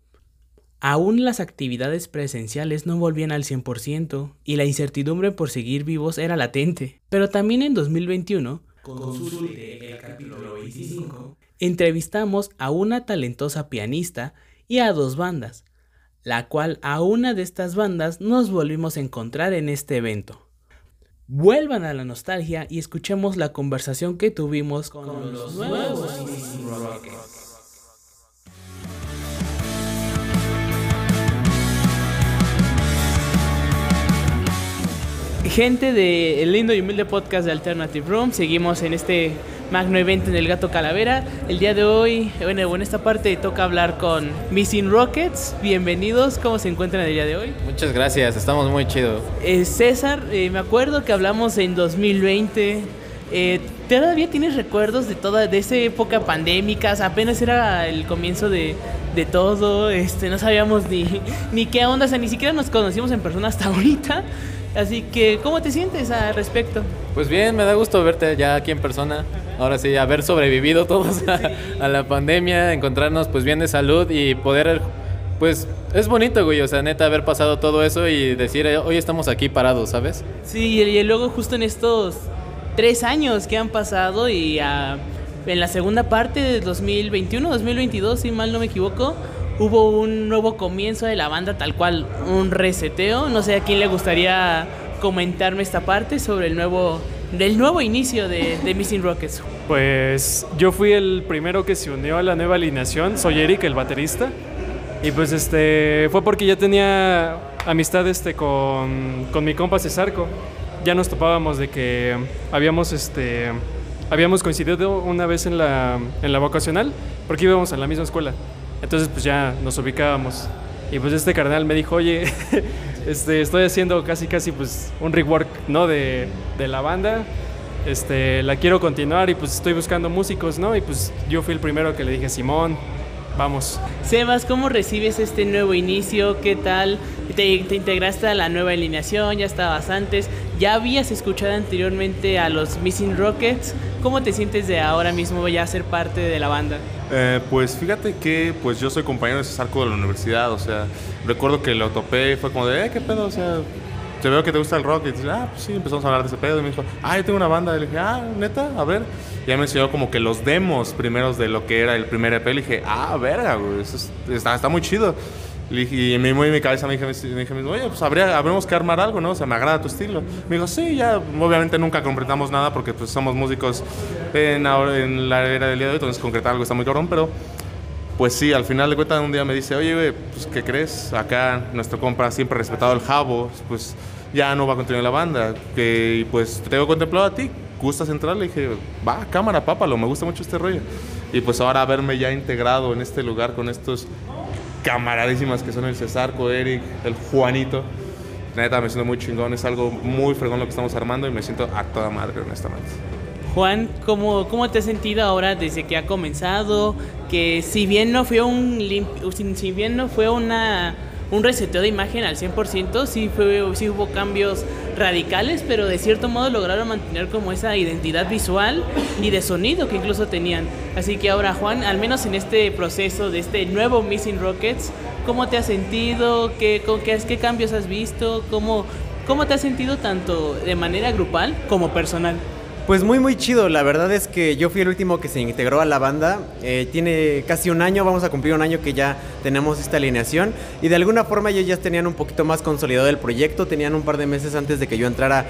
Aún las actividades presenciales no volvían al 100% y la incertidumbre por seguir vivos era latente. Pero también en 2021, consulte el capítulo 25, entrevistamos a una talentosa pianista y a dos bandas, la cual a una de estas bandas nos volvimos a encontrar en este evento. Vuelvan a la nostalgia y escuchemos la conversación que tuvimos con, los nuevos Rockets. Gente de el lindo y humilde podcast de Alternative Room, seguimos en este magno evento en el Gato Calavera. El día de hoy, bueno, en esta parte toca hablar con Missing Rockets. Bienvenidos, ¿cómo se encuentran el día de hoy? Muchas gracias, estamos muy chido. Eh, César, eh, me acuerdo que hablamos en 2020. eh, ¿Todavía tienes recuerdos de toda de esa época pandémica? O sea, apenas era el comienzo de, de todo. Este, no sabíamos ni, ni qué onda, o sea, ni siquiera nos conocimos en persona hasta ahorita. Así que, ¿cómo te sientes al respecto? Pues bien, me da gusto verte ya aquí en persona. Ahora sí, haber sobrevivido todos a, a la pandemia, encontrarnos pues bien de salud y poder, pues es bonito, güey, o sea, neta haber pasado todo eso y decir, "Eh, hoy estamos aquí parados, ¿sabes? Sí, y, luego justo en estos tres años que han pasado y ah, en la segunda parte de 2021, 2022, si mal no me equivoco, hubo un nuevo comienzo de la banda, tal cual, un reseteo. No sé a quién le gustaría comentarme esta parte sobre el nuevo, del nuevo inicio de, de Missing Rockets. Pues yo fui el primero que se unió a la nueva alineación, soy Eric, el baterista. Y pues este fue porque ya tenía amistad este con, con mi compa Cesarco. ya nos topábamos de que habíamos este habíamos coincidido una vez en la, en la vocacional porque íbamos a la misma escuela. Entonces pues ya nos ubicábamos. Y pues este carnal me dijo, oye, este, estoy haciendo casi casi pues un rework ¿no? de, de la banda. Este, la quiero continuar y pues estoy buscando músicos, ¿no? Y pues yo fui el primero que le dije, Simón, vamos. Sebas, ¿cómo recibes este nuevo inicio? ¿Qué tal? Te, te integraste a la nueva alineación, ya estabas antes, ya habías escuchado anteriormente a los Missing Rockets. ¿Cómo te sientes de ahora mismo ya ser parte de la banda? Eh, pues fíjate que pues yo soy compañero de Cesarco de la universidad, o sea, recuerdo que lo topé y fue como de, eh, ¿qué pedo? O sea, te veo que te gusta el rock y dices, ah, pues sí, empezamos a hablar de ese pedo y me dijo, ah, yo tengo una banda. Y le dije, ah, neta, a ver. Y ya me enseñó como que los demos primeros de lo que era el primer EP. Le dije, ah, verga, güey, eso es- está, está muy chido. Y en mi, en mi cabeza me dije, me dije, oye, pues habría, habremos que armar algo, ¿no? O sea, me agrada tu estilo. Me dijo, sí, ya, obviamente nunca concretamos nada porque pues somos músicos en, ahora- en la era del día de hoy, entonces concretar algo está muy cabrón, pero pues sí, al final de cuentas un día me dice, oye, güey, pues ¿qué crees? Acá nuestro compa siempre ha respetado el jabo, pues ya no va a continuar la banda, que pues te tengo contemplado a ti, ¿gustas entrar? Le dije, va, cámara, pápalo, me gusta mucho este rollo. Y pues ahora verme ya integrado en este lugar con estos camaradísimas que son el Cesarco, Eric, el Juanito. Neta, me siento muy chingón, es algo muy fregón lo que estamos armando y me siento a toda madre, honestamente. Juan, ¿cómo, ¿cómo te has sentido ahora desde que ha comenzado? Que si bien no fue un si bien no fue una un reseteo de imagen al 100%, sí, fue, sí hubo cambios radicales, pero de cierto modo lograron mantener como esa identidad visual y de sonido que incluso tenían. Así que ahora, Juan, al menos en este proceso de este nuevo Missing Rockets, ¿cómo te has sentido? ¿Qué, con qué, qué cambios has visto? ¿Cómo, ¿Cómo te has sentido tanto de manera grupal como personal? Pues muy muy chido, la verdad es que yo fui el último que se integró a la banda, Eh, tiene casi un año, vamos a cumplir un año que ya tenemos esta alineación. Y de alguna forma ellos ya tenían un poquito más consolidado el proyecto, tenían un par de meses antes de que yo entrara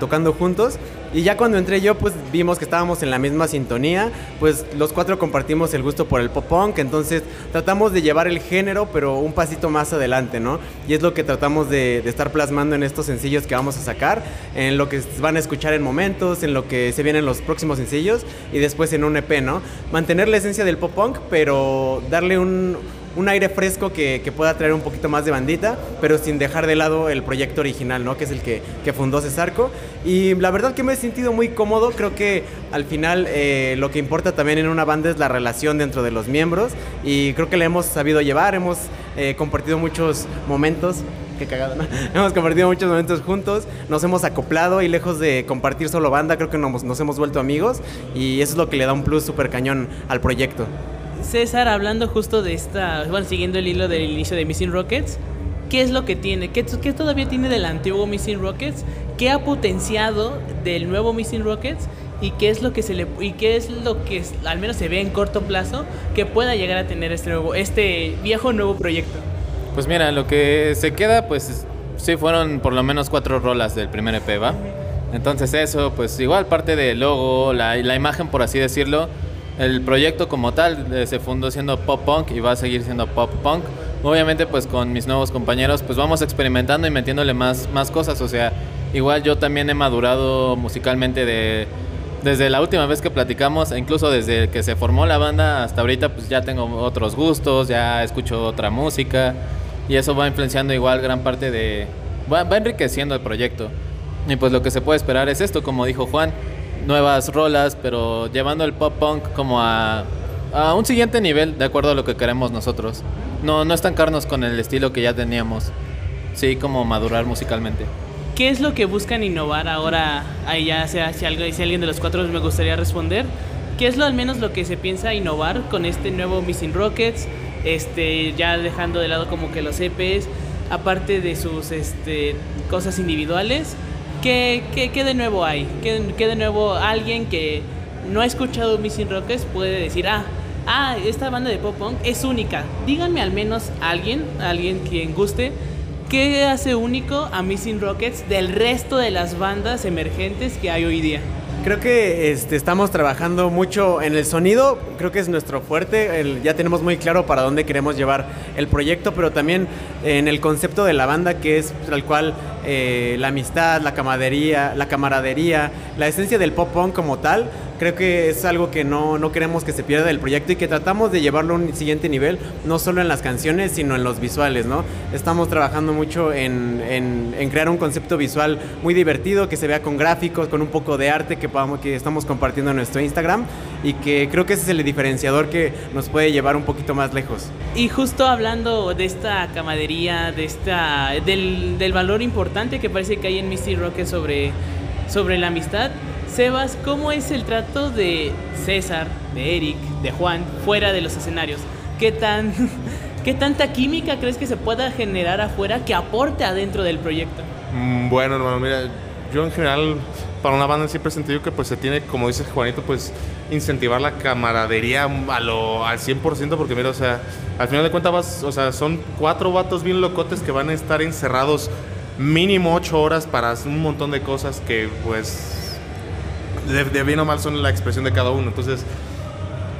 tocando juntos y ya cuando entré yo pues vimos que estábamos en la misma sintonía, pues los cuatro compartimos el gusto por el pop punk, entonces tratamos de llevar el género pero un pasito más adelante, ¿no? Y es lo que tratamos de, estar plasmando en estos sencillos que vamos a sacar, en lo que van a escuchar en momentos, en lo que se vienen los próximos sencillos y después en un EP, ¿no? Mantener la esencia del pop punk pero darle un, un aire fresco que, que pueda traer un poquito más de bandita, pero sin dejar de lado el proyecto original, ¿no? Que es el que, que fundó Cesarco. Y la verdad que me he sentido muy cómodo, creo que al final eh, lo que importa también en una banda es la relación dentro de los miembros y creo que le hemos sabido llevar, hemos eh, compartido muchos momentos. Qué cagado, ¿no? hemos compartido muchos momentos juntos, nos hemos acoplado y lejos de compartir solo banda, creo que nos, nos hemos vuelto amigos y eso es lo que le da un plus súper cañón al proyecto. César, hablando justo de esta, bueno, siguiendo el hilo del inicio de Missing Rockets, ¿qué es lo que tiene? ¿Qué, qué todavía tiene del antiguo Missing Rockets? ¿Qué ha potenciado del nuevo Missing Rockets? ¿Y qué es lo que se le y qué es lo que es- al menos se ve en corto plazo que pueda llegar a tener este nuevo este viejo nuevo proyecto? Pues mira, lo que se queda, pues sí fueron por lo menos cuatro rolas del primer EP, ¿va? Entonces eso, pues igual parte del logo, la, la imagen por así decirlo, el proyecto como tal eh, se fundó siendo pop punk y va a seguir siendo pop punk. Obviamente pues con mis nuevos compañeros pues vamos experimentando y metiéndole más, más cosas, o sea, igual yo también he madurado musicalmente de, desde la última vez que platicamos, e incluso desde que se formó la banda hasta ahorita, pues ya tengo otros gustos, ya escucho otra música y eso va influenciando igual gran parte de... va, va enriqueciendo el proyecto. Y pues lo que se puede esperar es esto, como dijo Juan, nuevas rolas, pero llevando el pop punk como a, a un siguiente nivel, de acuerdo a lo que queremos nosotros. No, no estancarnos con el estilo que ya teníamos, sí, como madurar musicalmente. ¿Qué es lo que buscan innovar ahora? Ahí ya sea si, algo, si alguien de los cuatro me gustaría responder. ¿Qué es lo al menos lo que se piensa innovar con este nuevo Missing Rockets? Este, ya dejando de lado como que los EPs, aparte de sus este, cosas individuales. ¿Qué, qué, qué de nuevo hay? ¿Qué, qué de nuevo alguien que no ha escuchado Missing Rockets puede decir, ah, ah, esta banda de pop punk es única? Díganme al menos alguien, alguien quien guste, ¿Qué hace único a Missing Rockets del resto de las bandas emergentes que hay hoy día? Creo que este, estamos trabajando mucho en el sonido, creo que es nuestro fuerte, ya tenemos muy claro para dónde queremos llevar el proyecto, pero también en el concepto de la banda que es tal cual eh, la amistad, la camaradería, la camaradería, la esencia del pop punk como tal, creo que es algo que no, no queremos que se pierda del proyecto y que tratamos de llevarlo a un siguiente nivel, no solo en las canciones, sino en los visuales, ¿no? Estamos trabajando mucho en, en- en crear un concepto visual muy divertido, que se vea con gráficos, con un poco de arte que, podamos, que estamos compartiendo en nuestro Instagram y que creo que ese es el diferenciador que nos puede llevar un poquito más lejos. Y justo hablando de esta camadería, de esta, del, del valor importante que parece que hay en Misty Rocket sobre, sobre la amistad, Sebas, ¿cómo es el trato de César, de Eric, de Juan, fuera de los escenarios? ¿Qué tan, qué tanta química crees que se pueda generar afuera que aporte adentro del proyecto? Mm, Bueno, hermano, mira, yo en general para una banda siempre he sentido que pues se tiene, como dice Juanito, pues incentivar la camaradería a lo, al 100% porque mira, o sea, al final de cuentas vas, o sea, son cuatro vatos bien locotes que van a estar encerrados mínimo ocho horas para un montón de cosas que pues de, de bien o mal son la expresión de cada uno. Entonces,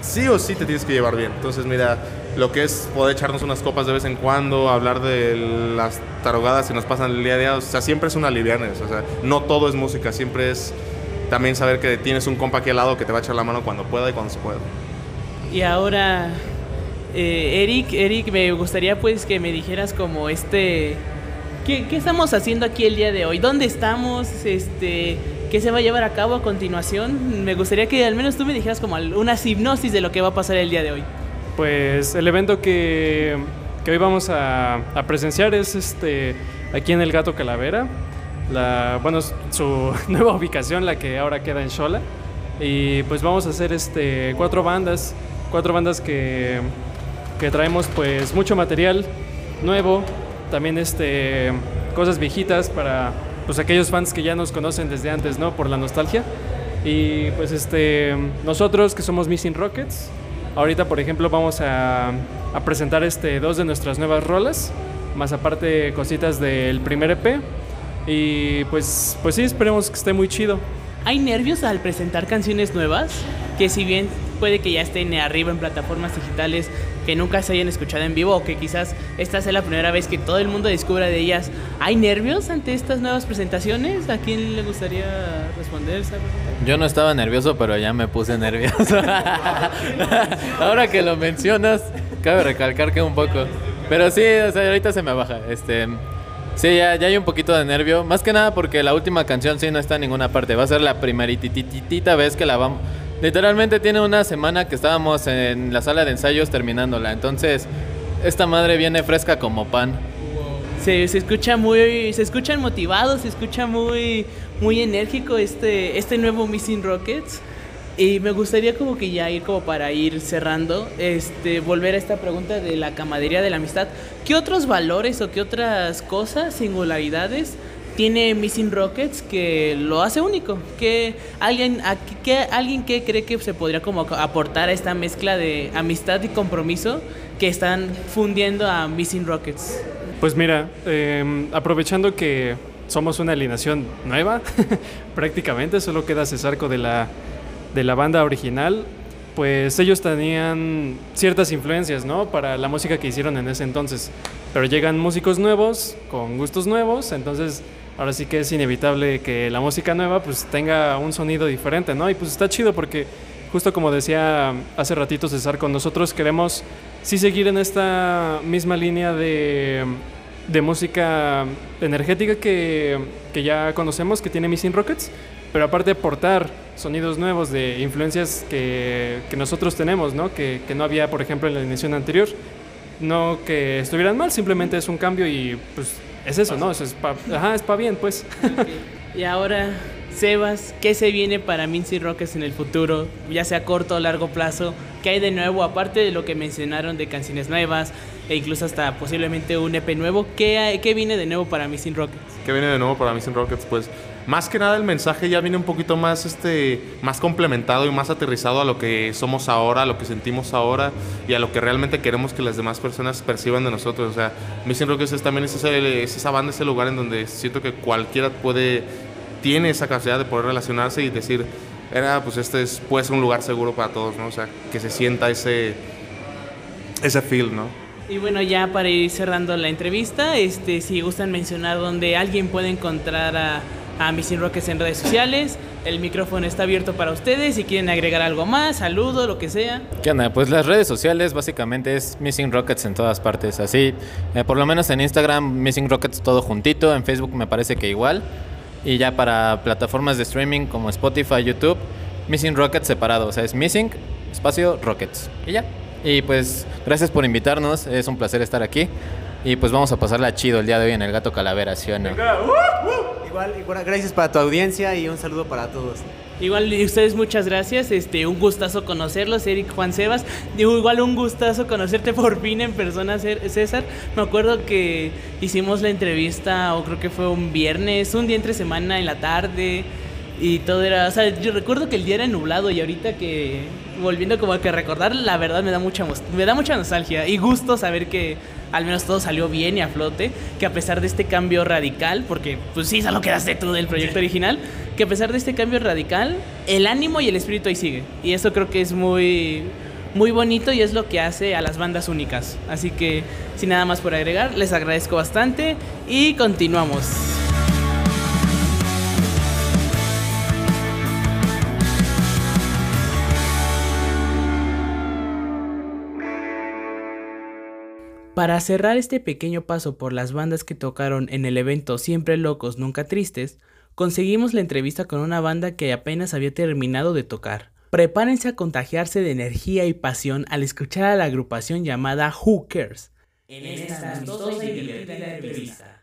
sí o sí te tienes que llevar bien. Entonces, mira, lo que es poder echarnos unas copas de vez en cuando, hablar de las tarugadas que nos pasan el día a día, o sea, siempre es una livianes, o sea, no todo es música, siempre es también saber que tienes un compa aquí al lado que te va a echar la mano cuando pueda y cuando se pueda. Y ahora, eh, Eric, Eric, me gustaría pues que me dijeras como este, ¿qué, qué estamos haciendo aquí el día de hoy? ¿Dónde estamos? Este, ¿Qué se va a llevar a cabo a continuación? Me gustaría que al menos tú me dijeras como una hipnosis de lo que va a pasar el día de hoy. Pues el evento que, que hoy vamos a, a presenciar es este aquí en el Gato Calavera. La, bueno, su nueva ubicación, la que ahora queda en Xola. Y pues vamos a hacer este cuatro bandas, cuatro bandas que, que traemos pues mucho material nuevo, también este cosas viejitas para pues aquellos fans que ya nos conocen desde antes, ¿no? Por la nostalgia. Y pues este nosotros que somos Missing Rockets, ahorita por ejemplo vamos a, a presentar este dos de nuestras nuevas rolas, más aparte cositas del primer EP. Y pues pues sí, esperemos que esté muy chido. ¿Hay nervios al presentar canciones nuevas? Que si bien puede que ya estén arriba en plataformas digitales, que nunca se hayan escuchado en vivo o que quizás esta sea la primera vez que todo el mundo descubra de ellas, ¿hay nervios ante estas nuevas presentaciones? ¿A quién le gustaría responder? Yo no estaba nervioso, pero ya me puse nervioso. Ahora que lo mencionas, cabe recalcar que un poco. Pero sí, o sea, ahorita se me baja. Este, sí, ya, ya hay un poquito de nervio. Más que nada porque la última canción sí no está en ninguna parte. Va a ser la primerititita vez que la vamos. Literalmente tiene una semana que estábamos en la sala de ensayos terminándola. Entonces, esta madre viene fresca como pan. Se, se escucha muy, se escuchan motivados, se escucha muy, muy enérgico este, este nuevo Missing Rockets. Y me gustaría como que ya ir como para ir cerrando, este, volver a esta pregunta de la camadería de la amistad. ¿Qué otros valores o qué otras cosas, singularidades tiene Missing Rockets que lo hace único? ¿Qué alguien, a- qué- alguien que cree que se podría como aportar a esta mezcla de amistad y compromiso que están fundiendo a Missing Rockets? Pues mira, eh, aprovechando que somos una alineación nueva, prácticamente solo queda Cesarco de la, de la banda original, pues ellos tenían ciertas influencias, ¿no? Para la música que hicieron en ese entonces. Pero llegan músicos nuevos, con gustos nuevos, entonces ahora sí que es inevitable que la música nueva pues tenga un sonido diferente, ¿no? Y pues está chido porque justo como decía hace ratito César, con nosotros queremos sí seguir en esta misma línea de, de música energética que, que ya conocemos, que tiene Missing Rockets, pero aparte aportar sonidos nuevos de influencias que, que nosotros tenemos, ¿no? Que, que no había, por ejemplo, en la edición anterior. No que estuvieran mal, simplemente es un cambio y pues es eso, ¿no? Eso es pa, ajá, es pa bien, pues. Y ahora, Sebas, ¿qué se viene para Mincy Rockets en el futuro? Ya sea corto o largo plazo. ¿Qué hay de nuevo? Aparte de lo que mencionaron de canciones nuevas e incluso hasta posiblemente un EP nuevo, ¿qué, hay- qué viene de nuevo para Missing Rockets? que viene de nuevo para Missing Rockets, pues más que nada el mensaje ya viene un poquito más este más complementado y más aterrizado a lo que somos ahora, a lo que sentimos ahora y a lo que realmente queremos que las demás personas perciban de nosotros. O sea, Missing Rockets es también es, ese- es esa banda, ese lugar en donde siento que cualquiera puede tiene esa capacidad de poder relacionarse y decir, era pues este es puede ser un lugar seguro para todos, ¿no? O sea, que se sienta ese ese feel, ¿no? Y bueno, ya para ir cerrando la entrevista, este, si gustan mencionar donde alguien puede encontrar a, a Missing Rockets en redes sociales, el micrófono está abierto para ustedes. Si quieren agregar algo más, saludo, lo que sea. ¿Qué onda? Pues las redes sociales básicamente es Missing Rockets en todas partes. Así, eh, por lo menos en Instagram, Missing Rockets todo juntito. En Facebook me parece que igual. Y ya para plataformas de streaming como Spotify, YouTube, Missing Rockets separado. O sea, es Missing, espacio, Rockets. Y ya. Y pues, gracias por invitarnos. Es un placer estar aquí. Y pues vamos a pasarla chido el día de hoy en el Gato Calavera, ¿sí o no? Igual, igual, gracias para tu audiencia y un saludo para todos. Igual y ustedes muchas gracias, este un gustazo conocerlos, Eric Juan Sebas. Digo, igual un gustazo conocerte por fin en persona, Cé- César. Me acuerdo que hicimos la entrevista, o creo que fue un viernes, un día entre semana en la tarde. Y todo era, o sea, yo recuerdo que el día era nublado y ahorita que volviendo como que a recordar, la verdad me da mucha me da mucha nostalgia y gusto saber que al menos todo salió bien y a flote, que a pesar de este cambio radical, porque pues sí, solo quedaste tú del proyecto original, que a pesar de este cambio radical, el ánimo y el espíritu ahí sigue. Y eso creo que es muy muy bonito y es lo que hace a las bandas únicas. Así que sin nada más por agregar, les agradezco bastante y continuamos. Para cerrar este pequeño paso por las bandas que tocaron en el evento Siempre Locos, Nunca Tristes, conseguimos la entrevista con una banda que apenas había terminado de tocar. Prepárense a contagiarse de energía y pasión al escuchar a la agrupación llamada Who Cares. En esta y divertida entrevista.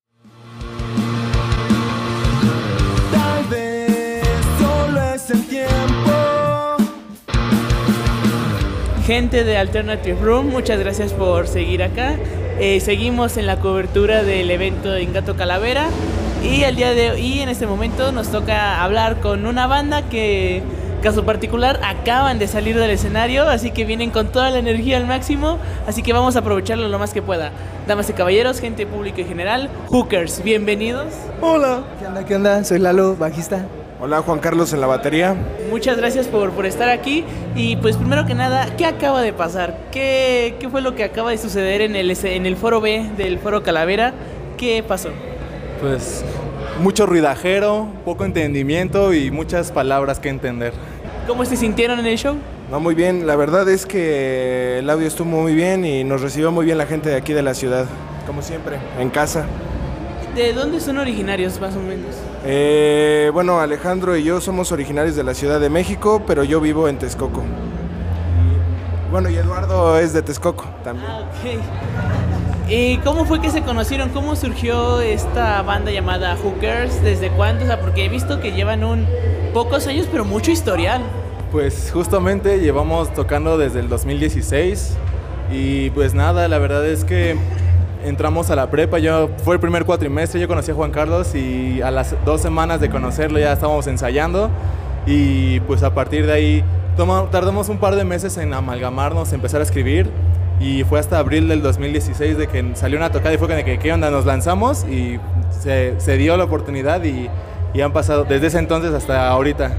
Gente de Alternative Room, muchas gracias por seguir acá. Eh, seguimos en la cobertura del evento en Gato Calavera y el día de hoy, en este momento, nos toca hablar con una banda que, caso particular, acaban de salir del escenario, así que vienen con toda la energía al máximo, así que vamos a aprovecharlo lo más que pueda. Damas y caballeros, gente pública en general, Hookers, bienvenidos. Hola. ¿Qué onda? ¿Qué onda? Soy Lalo, bajista. Hola, Juan Carlos en la batería. Muchas gracias por, por estar aquí. Y pues primero que nada, ¿qué acaba de pasar? ¿Qué, qué fue lo que acaba de suceder en el, en el foro B del foro Calavera? ¿Qué pasó? Pues mucho ruidajero, poco entendimiento y muchas palabras que entender. ¿Cómo se sintieron en el show? No, muy bien. La verdad es que el audio estuvo muy bien y nos recibió muy bien la gente de aquí de la ciudad. Como siempre, en casa. ¿De dónde son originarios más o menos? Eh, bueno, Alejandro y yo somos originarios de la Ciudad de México, pero yo vivo en Texcoco. Bueno, y Eduardo es de Texcoco también. Ah, ok. ¿Y cómo fue que se conocieron? ¿Cómo surgió esta banda llamada Hookers? ¿Desde cuándo? O sea, porque he visto que llevan un pocos años, pero mucho historial. Pues justamente llevamos tocando desde el 2016 y pues nada, la verdad es que entramos a la prepa, yo fue el primer cuatrimestre, yo conocí a Juan Carlos y a las dos semanas de conocerlo ya estábamos ensayando y pues a partir de ahí toma- tardamos un par de meses en amalgamarnos, empezar a escribir y fue hasta abril del 2016 de que salió una tocada y fue de que qué onda, nos lanzamos y se, se dio la oportunidad y, y han pasado desde ese entonces hasta ahorita.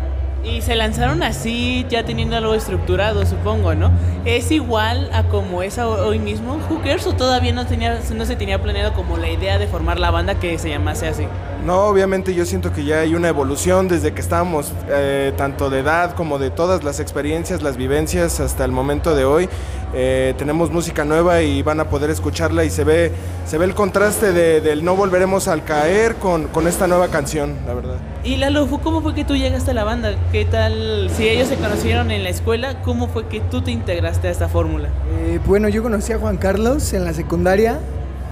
Y se lanzaron así, ya teniendo algo estructurado, supongo, ¿no? ¿Es igual a como es hoy mismo Hookers o todavía no, tenía, no se tenía planeado como la idea de formar la banda que se llamase así? No, obviamente yo siento que ya hay una evolución desde que estábamos, eh, tanto de edad como de todas las experiencias, las vivencias hasta el momento de hoy. Eh, tenemos música nueva y van a poder escucharla y se ve, se ve el contraste de- del no volveremos al caer con, con esta nueva canción, la verdad. Y Lalo, ¿fu- ¿cómo fue que tú llegaste a la banda? ¿Qué tal? Si ellos se conocieron en la escuela, ¿cómo fue que tú te integraste a esta fórmula? Eh, bueno, yo conocí a Juan Carlos en la secundaria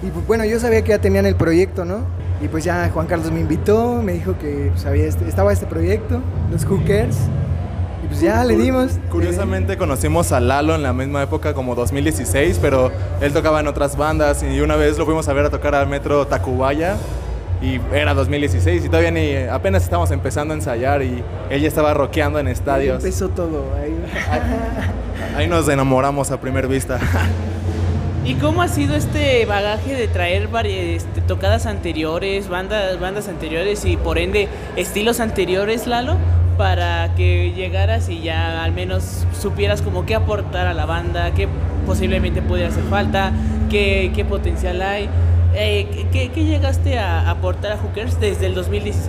y pues, bueno, yo sabía que ya tenían el proyecto, ¿no? Y pues ya Juan Carlos me invitó, me dijo que pues, había este- estaba este proyecto, los Hookers, y pues ya le dimos. Curiosamente conocimos a Lalo en la misma época como 2016, pero él tocaba en otras bandas y una vez lo fuimos a ver a tocar al Metro Tacubaya y era 2016 y todavía ni apenas estábamos empezando a ensayar y él ya estaba rockeando en Ahí estadios. empezó todo. Ahí. Ahí nos enamoramos a primera vista. ¿Y cómo ha sido este bagaje de traer este, tocadas anteriores, bandas, bandas anteriores y por ende estilos anteriores, Lalo? Para que llegaras y ya al menos supieras como qué aportar a la banda, qué posiblemente pudiera hacer falta, qué, qué potencial hay. Eh, ¿qué, qué llegaste a aportar a Hookers desde el 2016?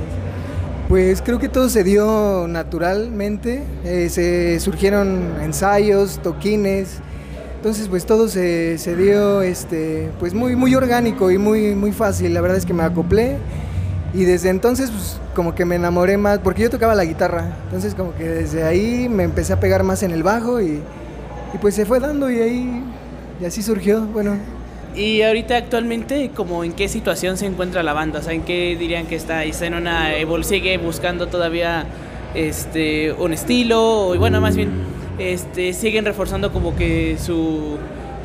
Pues creo que todo se dio naturalmente, eh, se surgieron ensayos, toquines, entonces pues todo se, se dio este, pues muy, muy orgánico y muy, muy fácil, la verdad es que me acoplé y desde entonces pues como que me enamoré más, porque yo tocaba la guitarra, entonces como que desde ahí me empecé a pegar más en el bajo y, y pues se fue dando y ahí, y así surgió, bueno. Y ahorita actualmente, como en qué situación se encuentra la banda, o sea, en qué dirían que está, está en una evol sigue buscando todavía este un estilo, y bueno, más bien este siguen reforzando como que su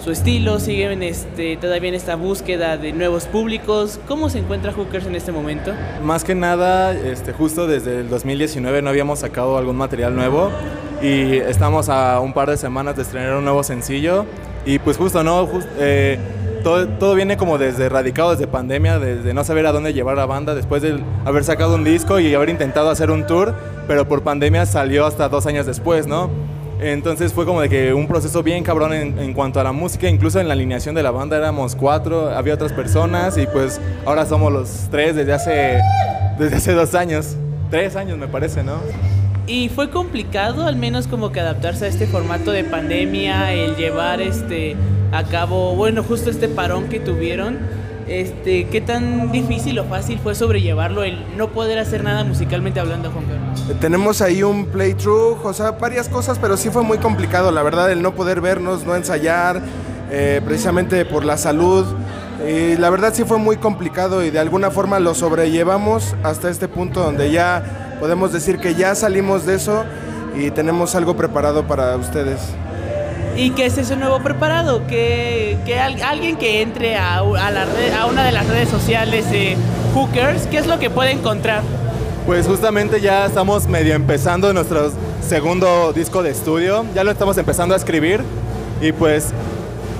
su estilo, siguen este, todavía en esta búsqueda de nuevos públicos. ¿Cómo se encuentra Hookers en este momento? Más que nada, este, justo desde el 2019 no habíamos sacado algún material nuevo y estamos a un par de semanas de estrenar un nuevo sencillo y pues justo, ¿no? Just- eh, todo, todo viene como desde radicado desde pandemia, desde no saber a dónde llevar la banda, después de haber sacado un disco y haber intentado hacer un tour, pero por pandemia salió hasta dos años después, ¿no? Entonces fue como de que un proceso bien cabrón en, cuanto a la música, incluso en la alineación de la banda éramos cuatro, había otras personas y pues ahora somos los tres desde hace, desde hace dos años, tres años me parece, ¿no? Y fue complicado, al menos como que adaptarse a este formato de pandemia, el llevar este a cabo, bueno, justo este parón que tuvieron. Este, ¿qué tan difícil o fácil fue sobrellevarlo el no poder hacer nada musicalmente hablando, Juan Carlos? Tenemos ahí un playthrough, o sea, varias cosas, pero sí fue muy complicado, la verdad, el no poder vernos, no ensayar, eh, precisamente por la salud. Y la verdad sí fue muy complicado y de alguna forma lo sobrellevamos hasta este punto donde ya podemos decir que ya salimos de eso y tenemos algo preparado para ustedes. ¿Y qué es ese nuevo preparado? Que, que al- alguien que entre a, la red- a una de las redes sociales Hookers, ¿qué es lo que puede encontrar? Pues justamente ya estamos medio empezando nuestro segundo disco de estudio, ya lo estamos empezando a escribir y pues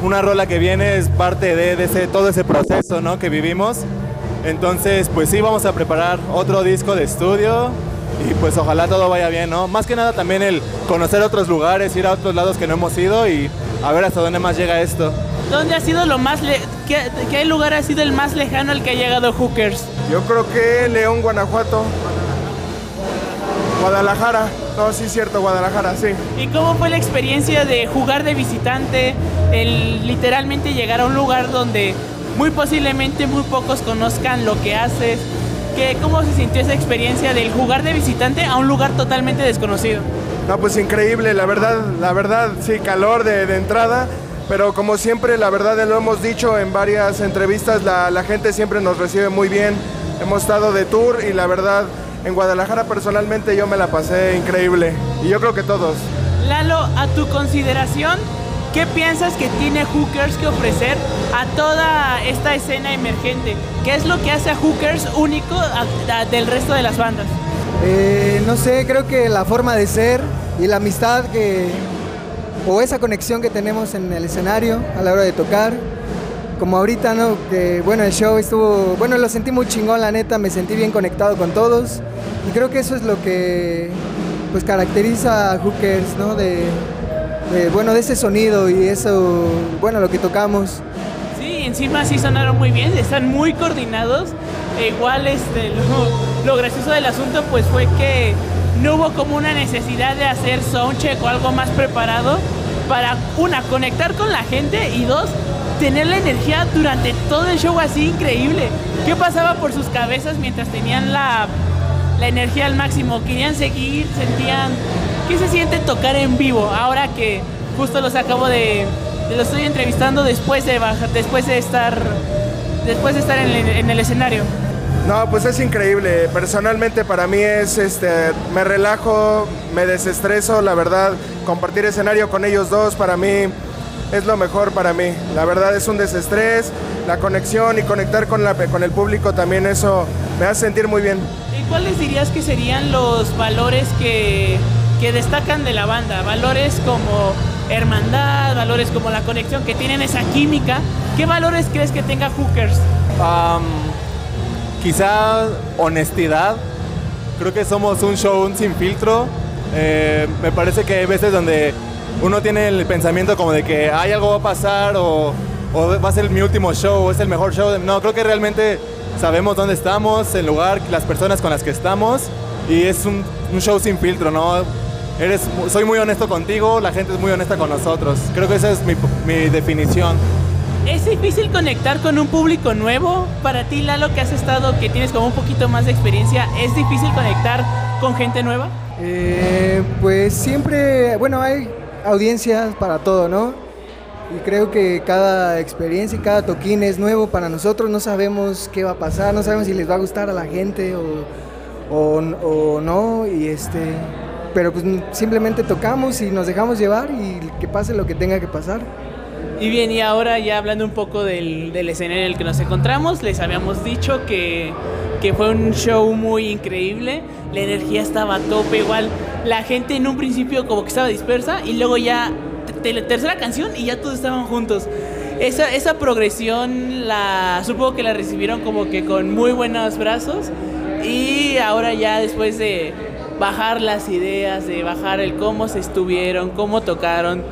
una rola que viene es parte de, de ese, todo ese proceso ¿no? que vivimos. Entonces pues sí vamos a preparar otro disco de estudio y pues ojalá todo vaya bien, ¿no? Más que nada también el conocer otros lugares, ir a otros lados que no hemos ido y a ver hasta dónde más llega esto. ¿Dónde ha sido lo más... le- qué, qué lugar ha sido el más lejano al que ha llegado Hookers? Yo creo que León, Guanajuato. Guadalajara. No, sí, cierto, Guadalajara, sí. ¿Y cómo fue la experiencia de jugar de visitante? El literalmente llegar a un lugar donde muy posiblemente muy pocos conozcan lo que haces. ¿Qué, ¿Cómo se sintió esa experiencia del jugar de visitante a un lugar totalmente desconocido? No, pues increíble, la verdad, la verdad, sí, calor de, de entrada, pero como siempre, la verdad, lo hemos dicho en varias entrevistas, la, la gente siempre nos recibe muy bien. Hemos estado de tour y la verdad, en Guadalajara personalmente yo me la pasé increíble. Y yo creo que todos. Lalo, a tu consideración, ¿qué piensas que tiene Hookers que ofrecer a toda esta escena emergente? ¿Qué es lo que hace a Hookers único del resto de las bandas? Eh, no sé, creo que la forma de ser y la amistad que o esa conexión que tenemos en el escenario a la hora de tocar, como ahorita, ¿no? Bueno, el show estuvo, bueno, lo sentí muy chingón, la neta, me sentí bien conectado con todos y creo que eso es lo que pues caracteriza a Hookers, ¿no? Bueno, de ese sonido y eso, bueno, lo que tocamos. Sí, encima sí sonaron muy bien, están muy coordinados. E igual este, lo, lo gracioso del asunto pues fue que no hubo como una necesidad de hacer soundcheck o algo más preparado para, una, conectar con la gente y dos, tener la energía durante todo el show así increíble. ¿Qué pasaba por sus cabezas mientras tenían la, la energía al máximo? ¿Querían seguir? ¿Sentían? ¿Qué se siente tocar en vivo ahora que justo los acabo de, los estoy entrevistando después de bajar, después de estar después de estar en el, en el escenario? No, pues es increíble. Personalmente para mí es, este, me relajo, me desestreso, la verdad, compartir escenario con ellos dos para mí es lo mejor para mí. La verdad es un desestrés, la conexión y conectar con, la, con el público también eso me hace sentir muy bien. ¿Y cuáles dirías que serían los valores que, que destacan de la banda? Valores como hermandad, valores como la conexión que tienen esa química. ¿Qué valores crees que tenga Hookers? Am, quizá honestidad. Creo que somos un show sin filtro. Eh, me parece que hay veces donde uno tiene el pensamiento como de que hay algo va a pasar o o va a ser mi último show, o es el mejor show. No, creo que realmente sabemos dónde estamos, el lugar, las personas con las que estamos y es un, un show sin filtro, ¿no? Eres, soy muy honesto contigo, la gente es muy honesta con nosotros. Creo que esa es mi, mi definición. ¿Es difícil conectar con un público nuevo? Para ti, Lalo, que has estado, que tienes como un poquito más de experiencia, ¿es difícil conectar con gente nueva? Eh, pues siempre, bueno, hay audiencias para todo, ¿no? Y creo que cada experiencia y cada toquín es nuevo para nosotros, no sabemos qué va a pasar, no sabemos si les va a gustar a la gente o, o, o no, y este, pero pues simplemente tocamos y nos dejamos llevar y que pase lo que tenga que pasar. Y bien, y ahora ya hablando un poco del, del escenario en el que nos encontramos, les habíamos dicho que, que fue un show muy increíble, la energía estaba a tope, igual la gente en un principio como que estaba dispersa y luego ya te- tercera canción y ya todos estaban juntos. Esa, esa progresión la supongo que la recibieron como que con muy buenos brazos y ahora ya después de bajar las ideas, de bajar el cómo se estuvieron, cómo tocaron,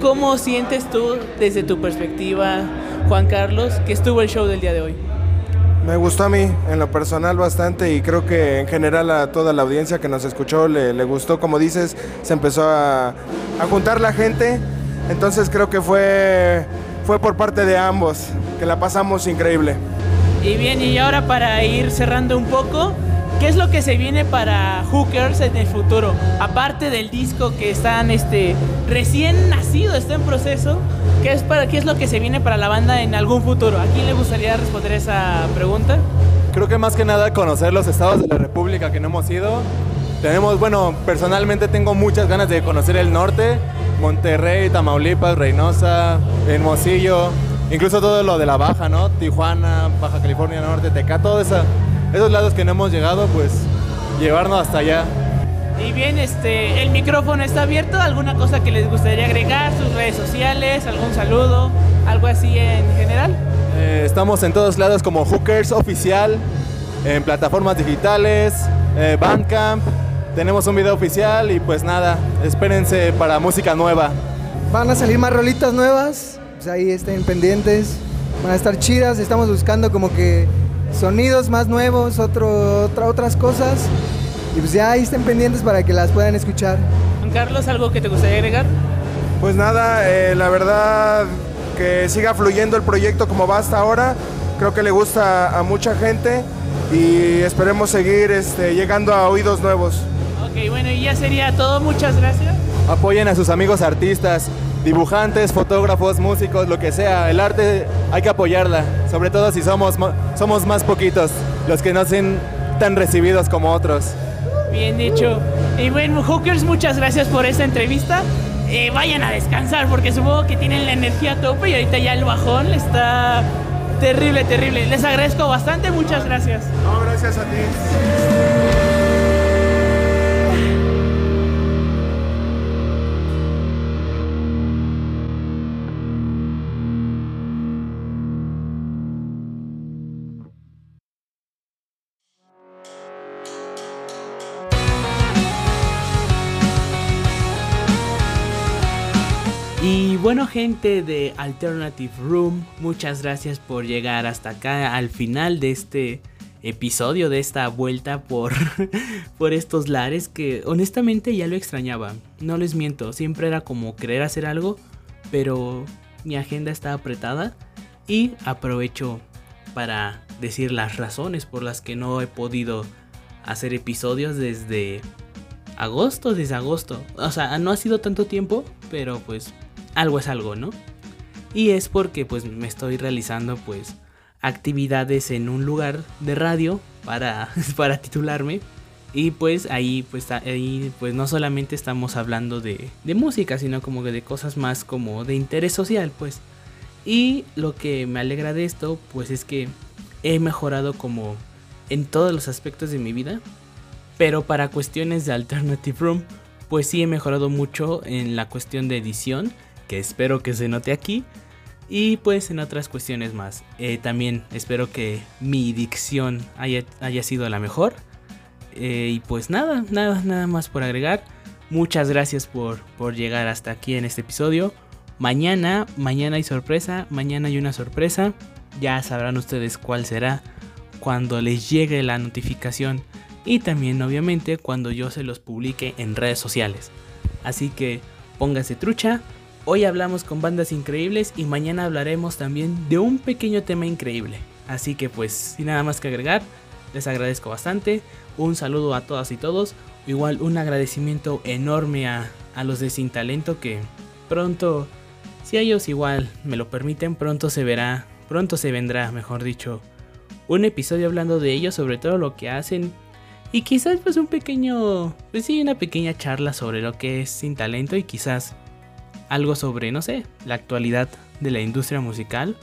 ¿cómo sientes tú desde tu perspectiva, Juan Carlos, que estuvo el show del día de hoy? Me gustó a mí, en lo personal, bastante y creo que en general a toda la audiencia que nos escuchó le, le gustó. Como dices, se empezó a, a juntar la gente, entonces creo que fue, fue por parte de ambos, que la pasamos increíble. Y bien, y ahora para ir cerrando un poco, ¿qué es lo que se viene para Hookers en el futuro? Aparte del disco que están este, recién nacido, está en proceso, ¿qué es, para, ¿qué es lo que se viene para la banda en algún futuro? ¿A quién le gustaría responder esa pregunta? Creo que más que nada conocer los estados de la República que no hemos ido. Tenemos, bueno, personalmente tengo muchas ganas de conocer el norte, Monterrey, Tamaulipas, Reynosa, Hermosillo, incluso todo lo de la Baja, ¿no? Tijuana, Baja California Norte, Teca, todos esa- esos lados que no hemos llegado, pues llevarnos hasta allá. Y bien, este, el micrófono está abierto, ¿alguna cosa que les gustaría agregar? ¿Sus redes sociales? ¿Algún saludo? ¿Algo así en general? Eh, estamos en todos lados como Hookers Oficial, en plataformas digitales, eh, Bandcamp. Tenemos un video oficial y pues nada, espérense para música nueva. Van a salir más rolitas nuevas, pues ahí estén pendientes, van a estar chidas, estamos buscando como que sonidos más nuevos, otro, otra- otras cosas, y pues ya ahí estén pendientes para que las puedan escuchar. Juan Carlos, ¿algo que te gustaría agregar? Pues nada, eh, la verdad que siga fluyendo el proyecto como va hasta ahora. Creo que le gusta a mucha gente y esperemos seguir este, llegando a oídos nuevos. Ok, bueno, y ya sería todo, muchas gracias. Apoyen a sus amigos artistas, dibujantes, fotógrafos, músicos, lo que sea. El arte hay que apoyarla, sobre todo si somos, mo- somos más poquitos, los que no son tan recibidos como otros. Bien dicho. Y bueno, Hookers, muchas gracias por esta entrevista. Eh, vayan a descansar porque supongo que tienen la energía a tope y ahorita ya el bajón está terrible, terrible. Les agradezco bastante, muchas gracias. No, gracias a ti. Bueno, gente de Alternative Room, muchas gracias por llegar hasta acá al final de este episodio, de esta vuelta por, por estos lares que honestamente ya lo extrañaba. No les miento, siempre era como querer hacer algo, pero mi agenda está apretada y aprovecho para decir las razones por las que no he podido hacer episodios desde agosto, desde agosto. O sea, no ha sido tanto tiempo, pero pues algo es algo, ¿no? Y es porque pues me estoy realizando pues actividades en un lugar de radio para, para titularme. Y pues ahí pues ahí pues no solamente estamos hablando de, de música, sino como de cosas más como de interés social, pues. Y lo que me alegra de esto pues es que he mejorado como en todos los aspectos de mi vida. Pero para cuestiones de Alternative Room, pues sí he mejorado mucho en la cuestión de edición, que espero que se note aquí. Y pues en otras cuestiones más. Eh, también espero que mi dicción haya, haya sido la mejor. Eh, y pues nada, nada, nada más por agregar. Muchas gracias por, por llegar hasta aquí en este episodio. Mañana, mañana hay sorpresa, mañana hay una sorpresa. Ya sabrán ustedes cuál será cuando les llegue la notificación y también obviamente cuando yo se los publique en redes sociales. Así que pónganse trucha. Hoy hablamos con bandas increíbles y mañana hablaremos también de un pequeño tema increíble. Así que pues sin nada más que agregar, les agradezco bastante. Un saludo a todas y todos. Igual un agradecimiento enorme a, a los de Sin Talento que pronto, si ellos igual me lo permiten, pronto se verá, pronto se vendrá, mejor dicho, un episodio hablando de ellos, sobre todo lo que hacen. Y quizás pues un pequeño, pues sí, una pequeña charla sobre lo que es Sin Talento y quizás algo sobre, no sé, la actualidad de la industria musical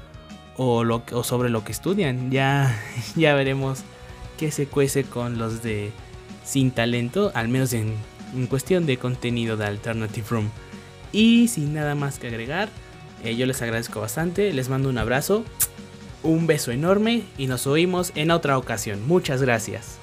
o, lo, o sobre lo que estudian. Ya, ya veremos qué se cuece con los de Sin Talento, al menos en, en cuestión de contenido de Alternative Room. Y sin nada más que agregar, eh, yo les agradezco bastante, les mando un abrazo, un beso enorme y nos oímos en otra ocasión. Muchas gracias.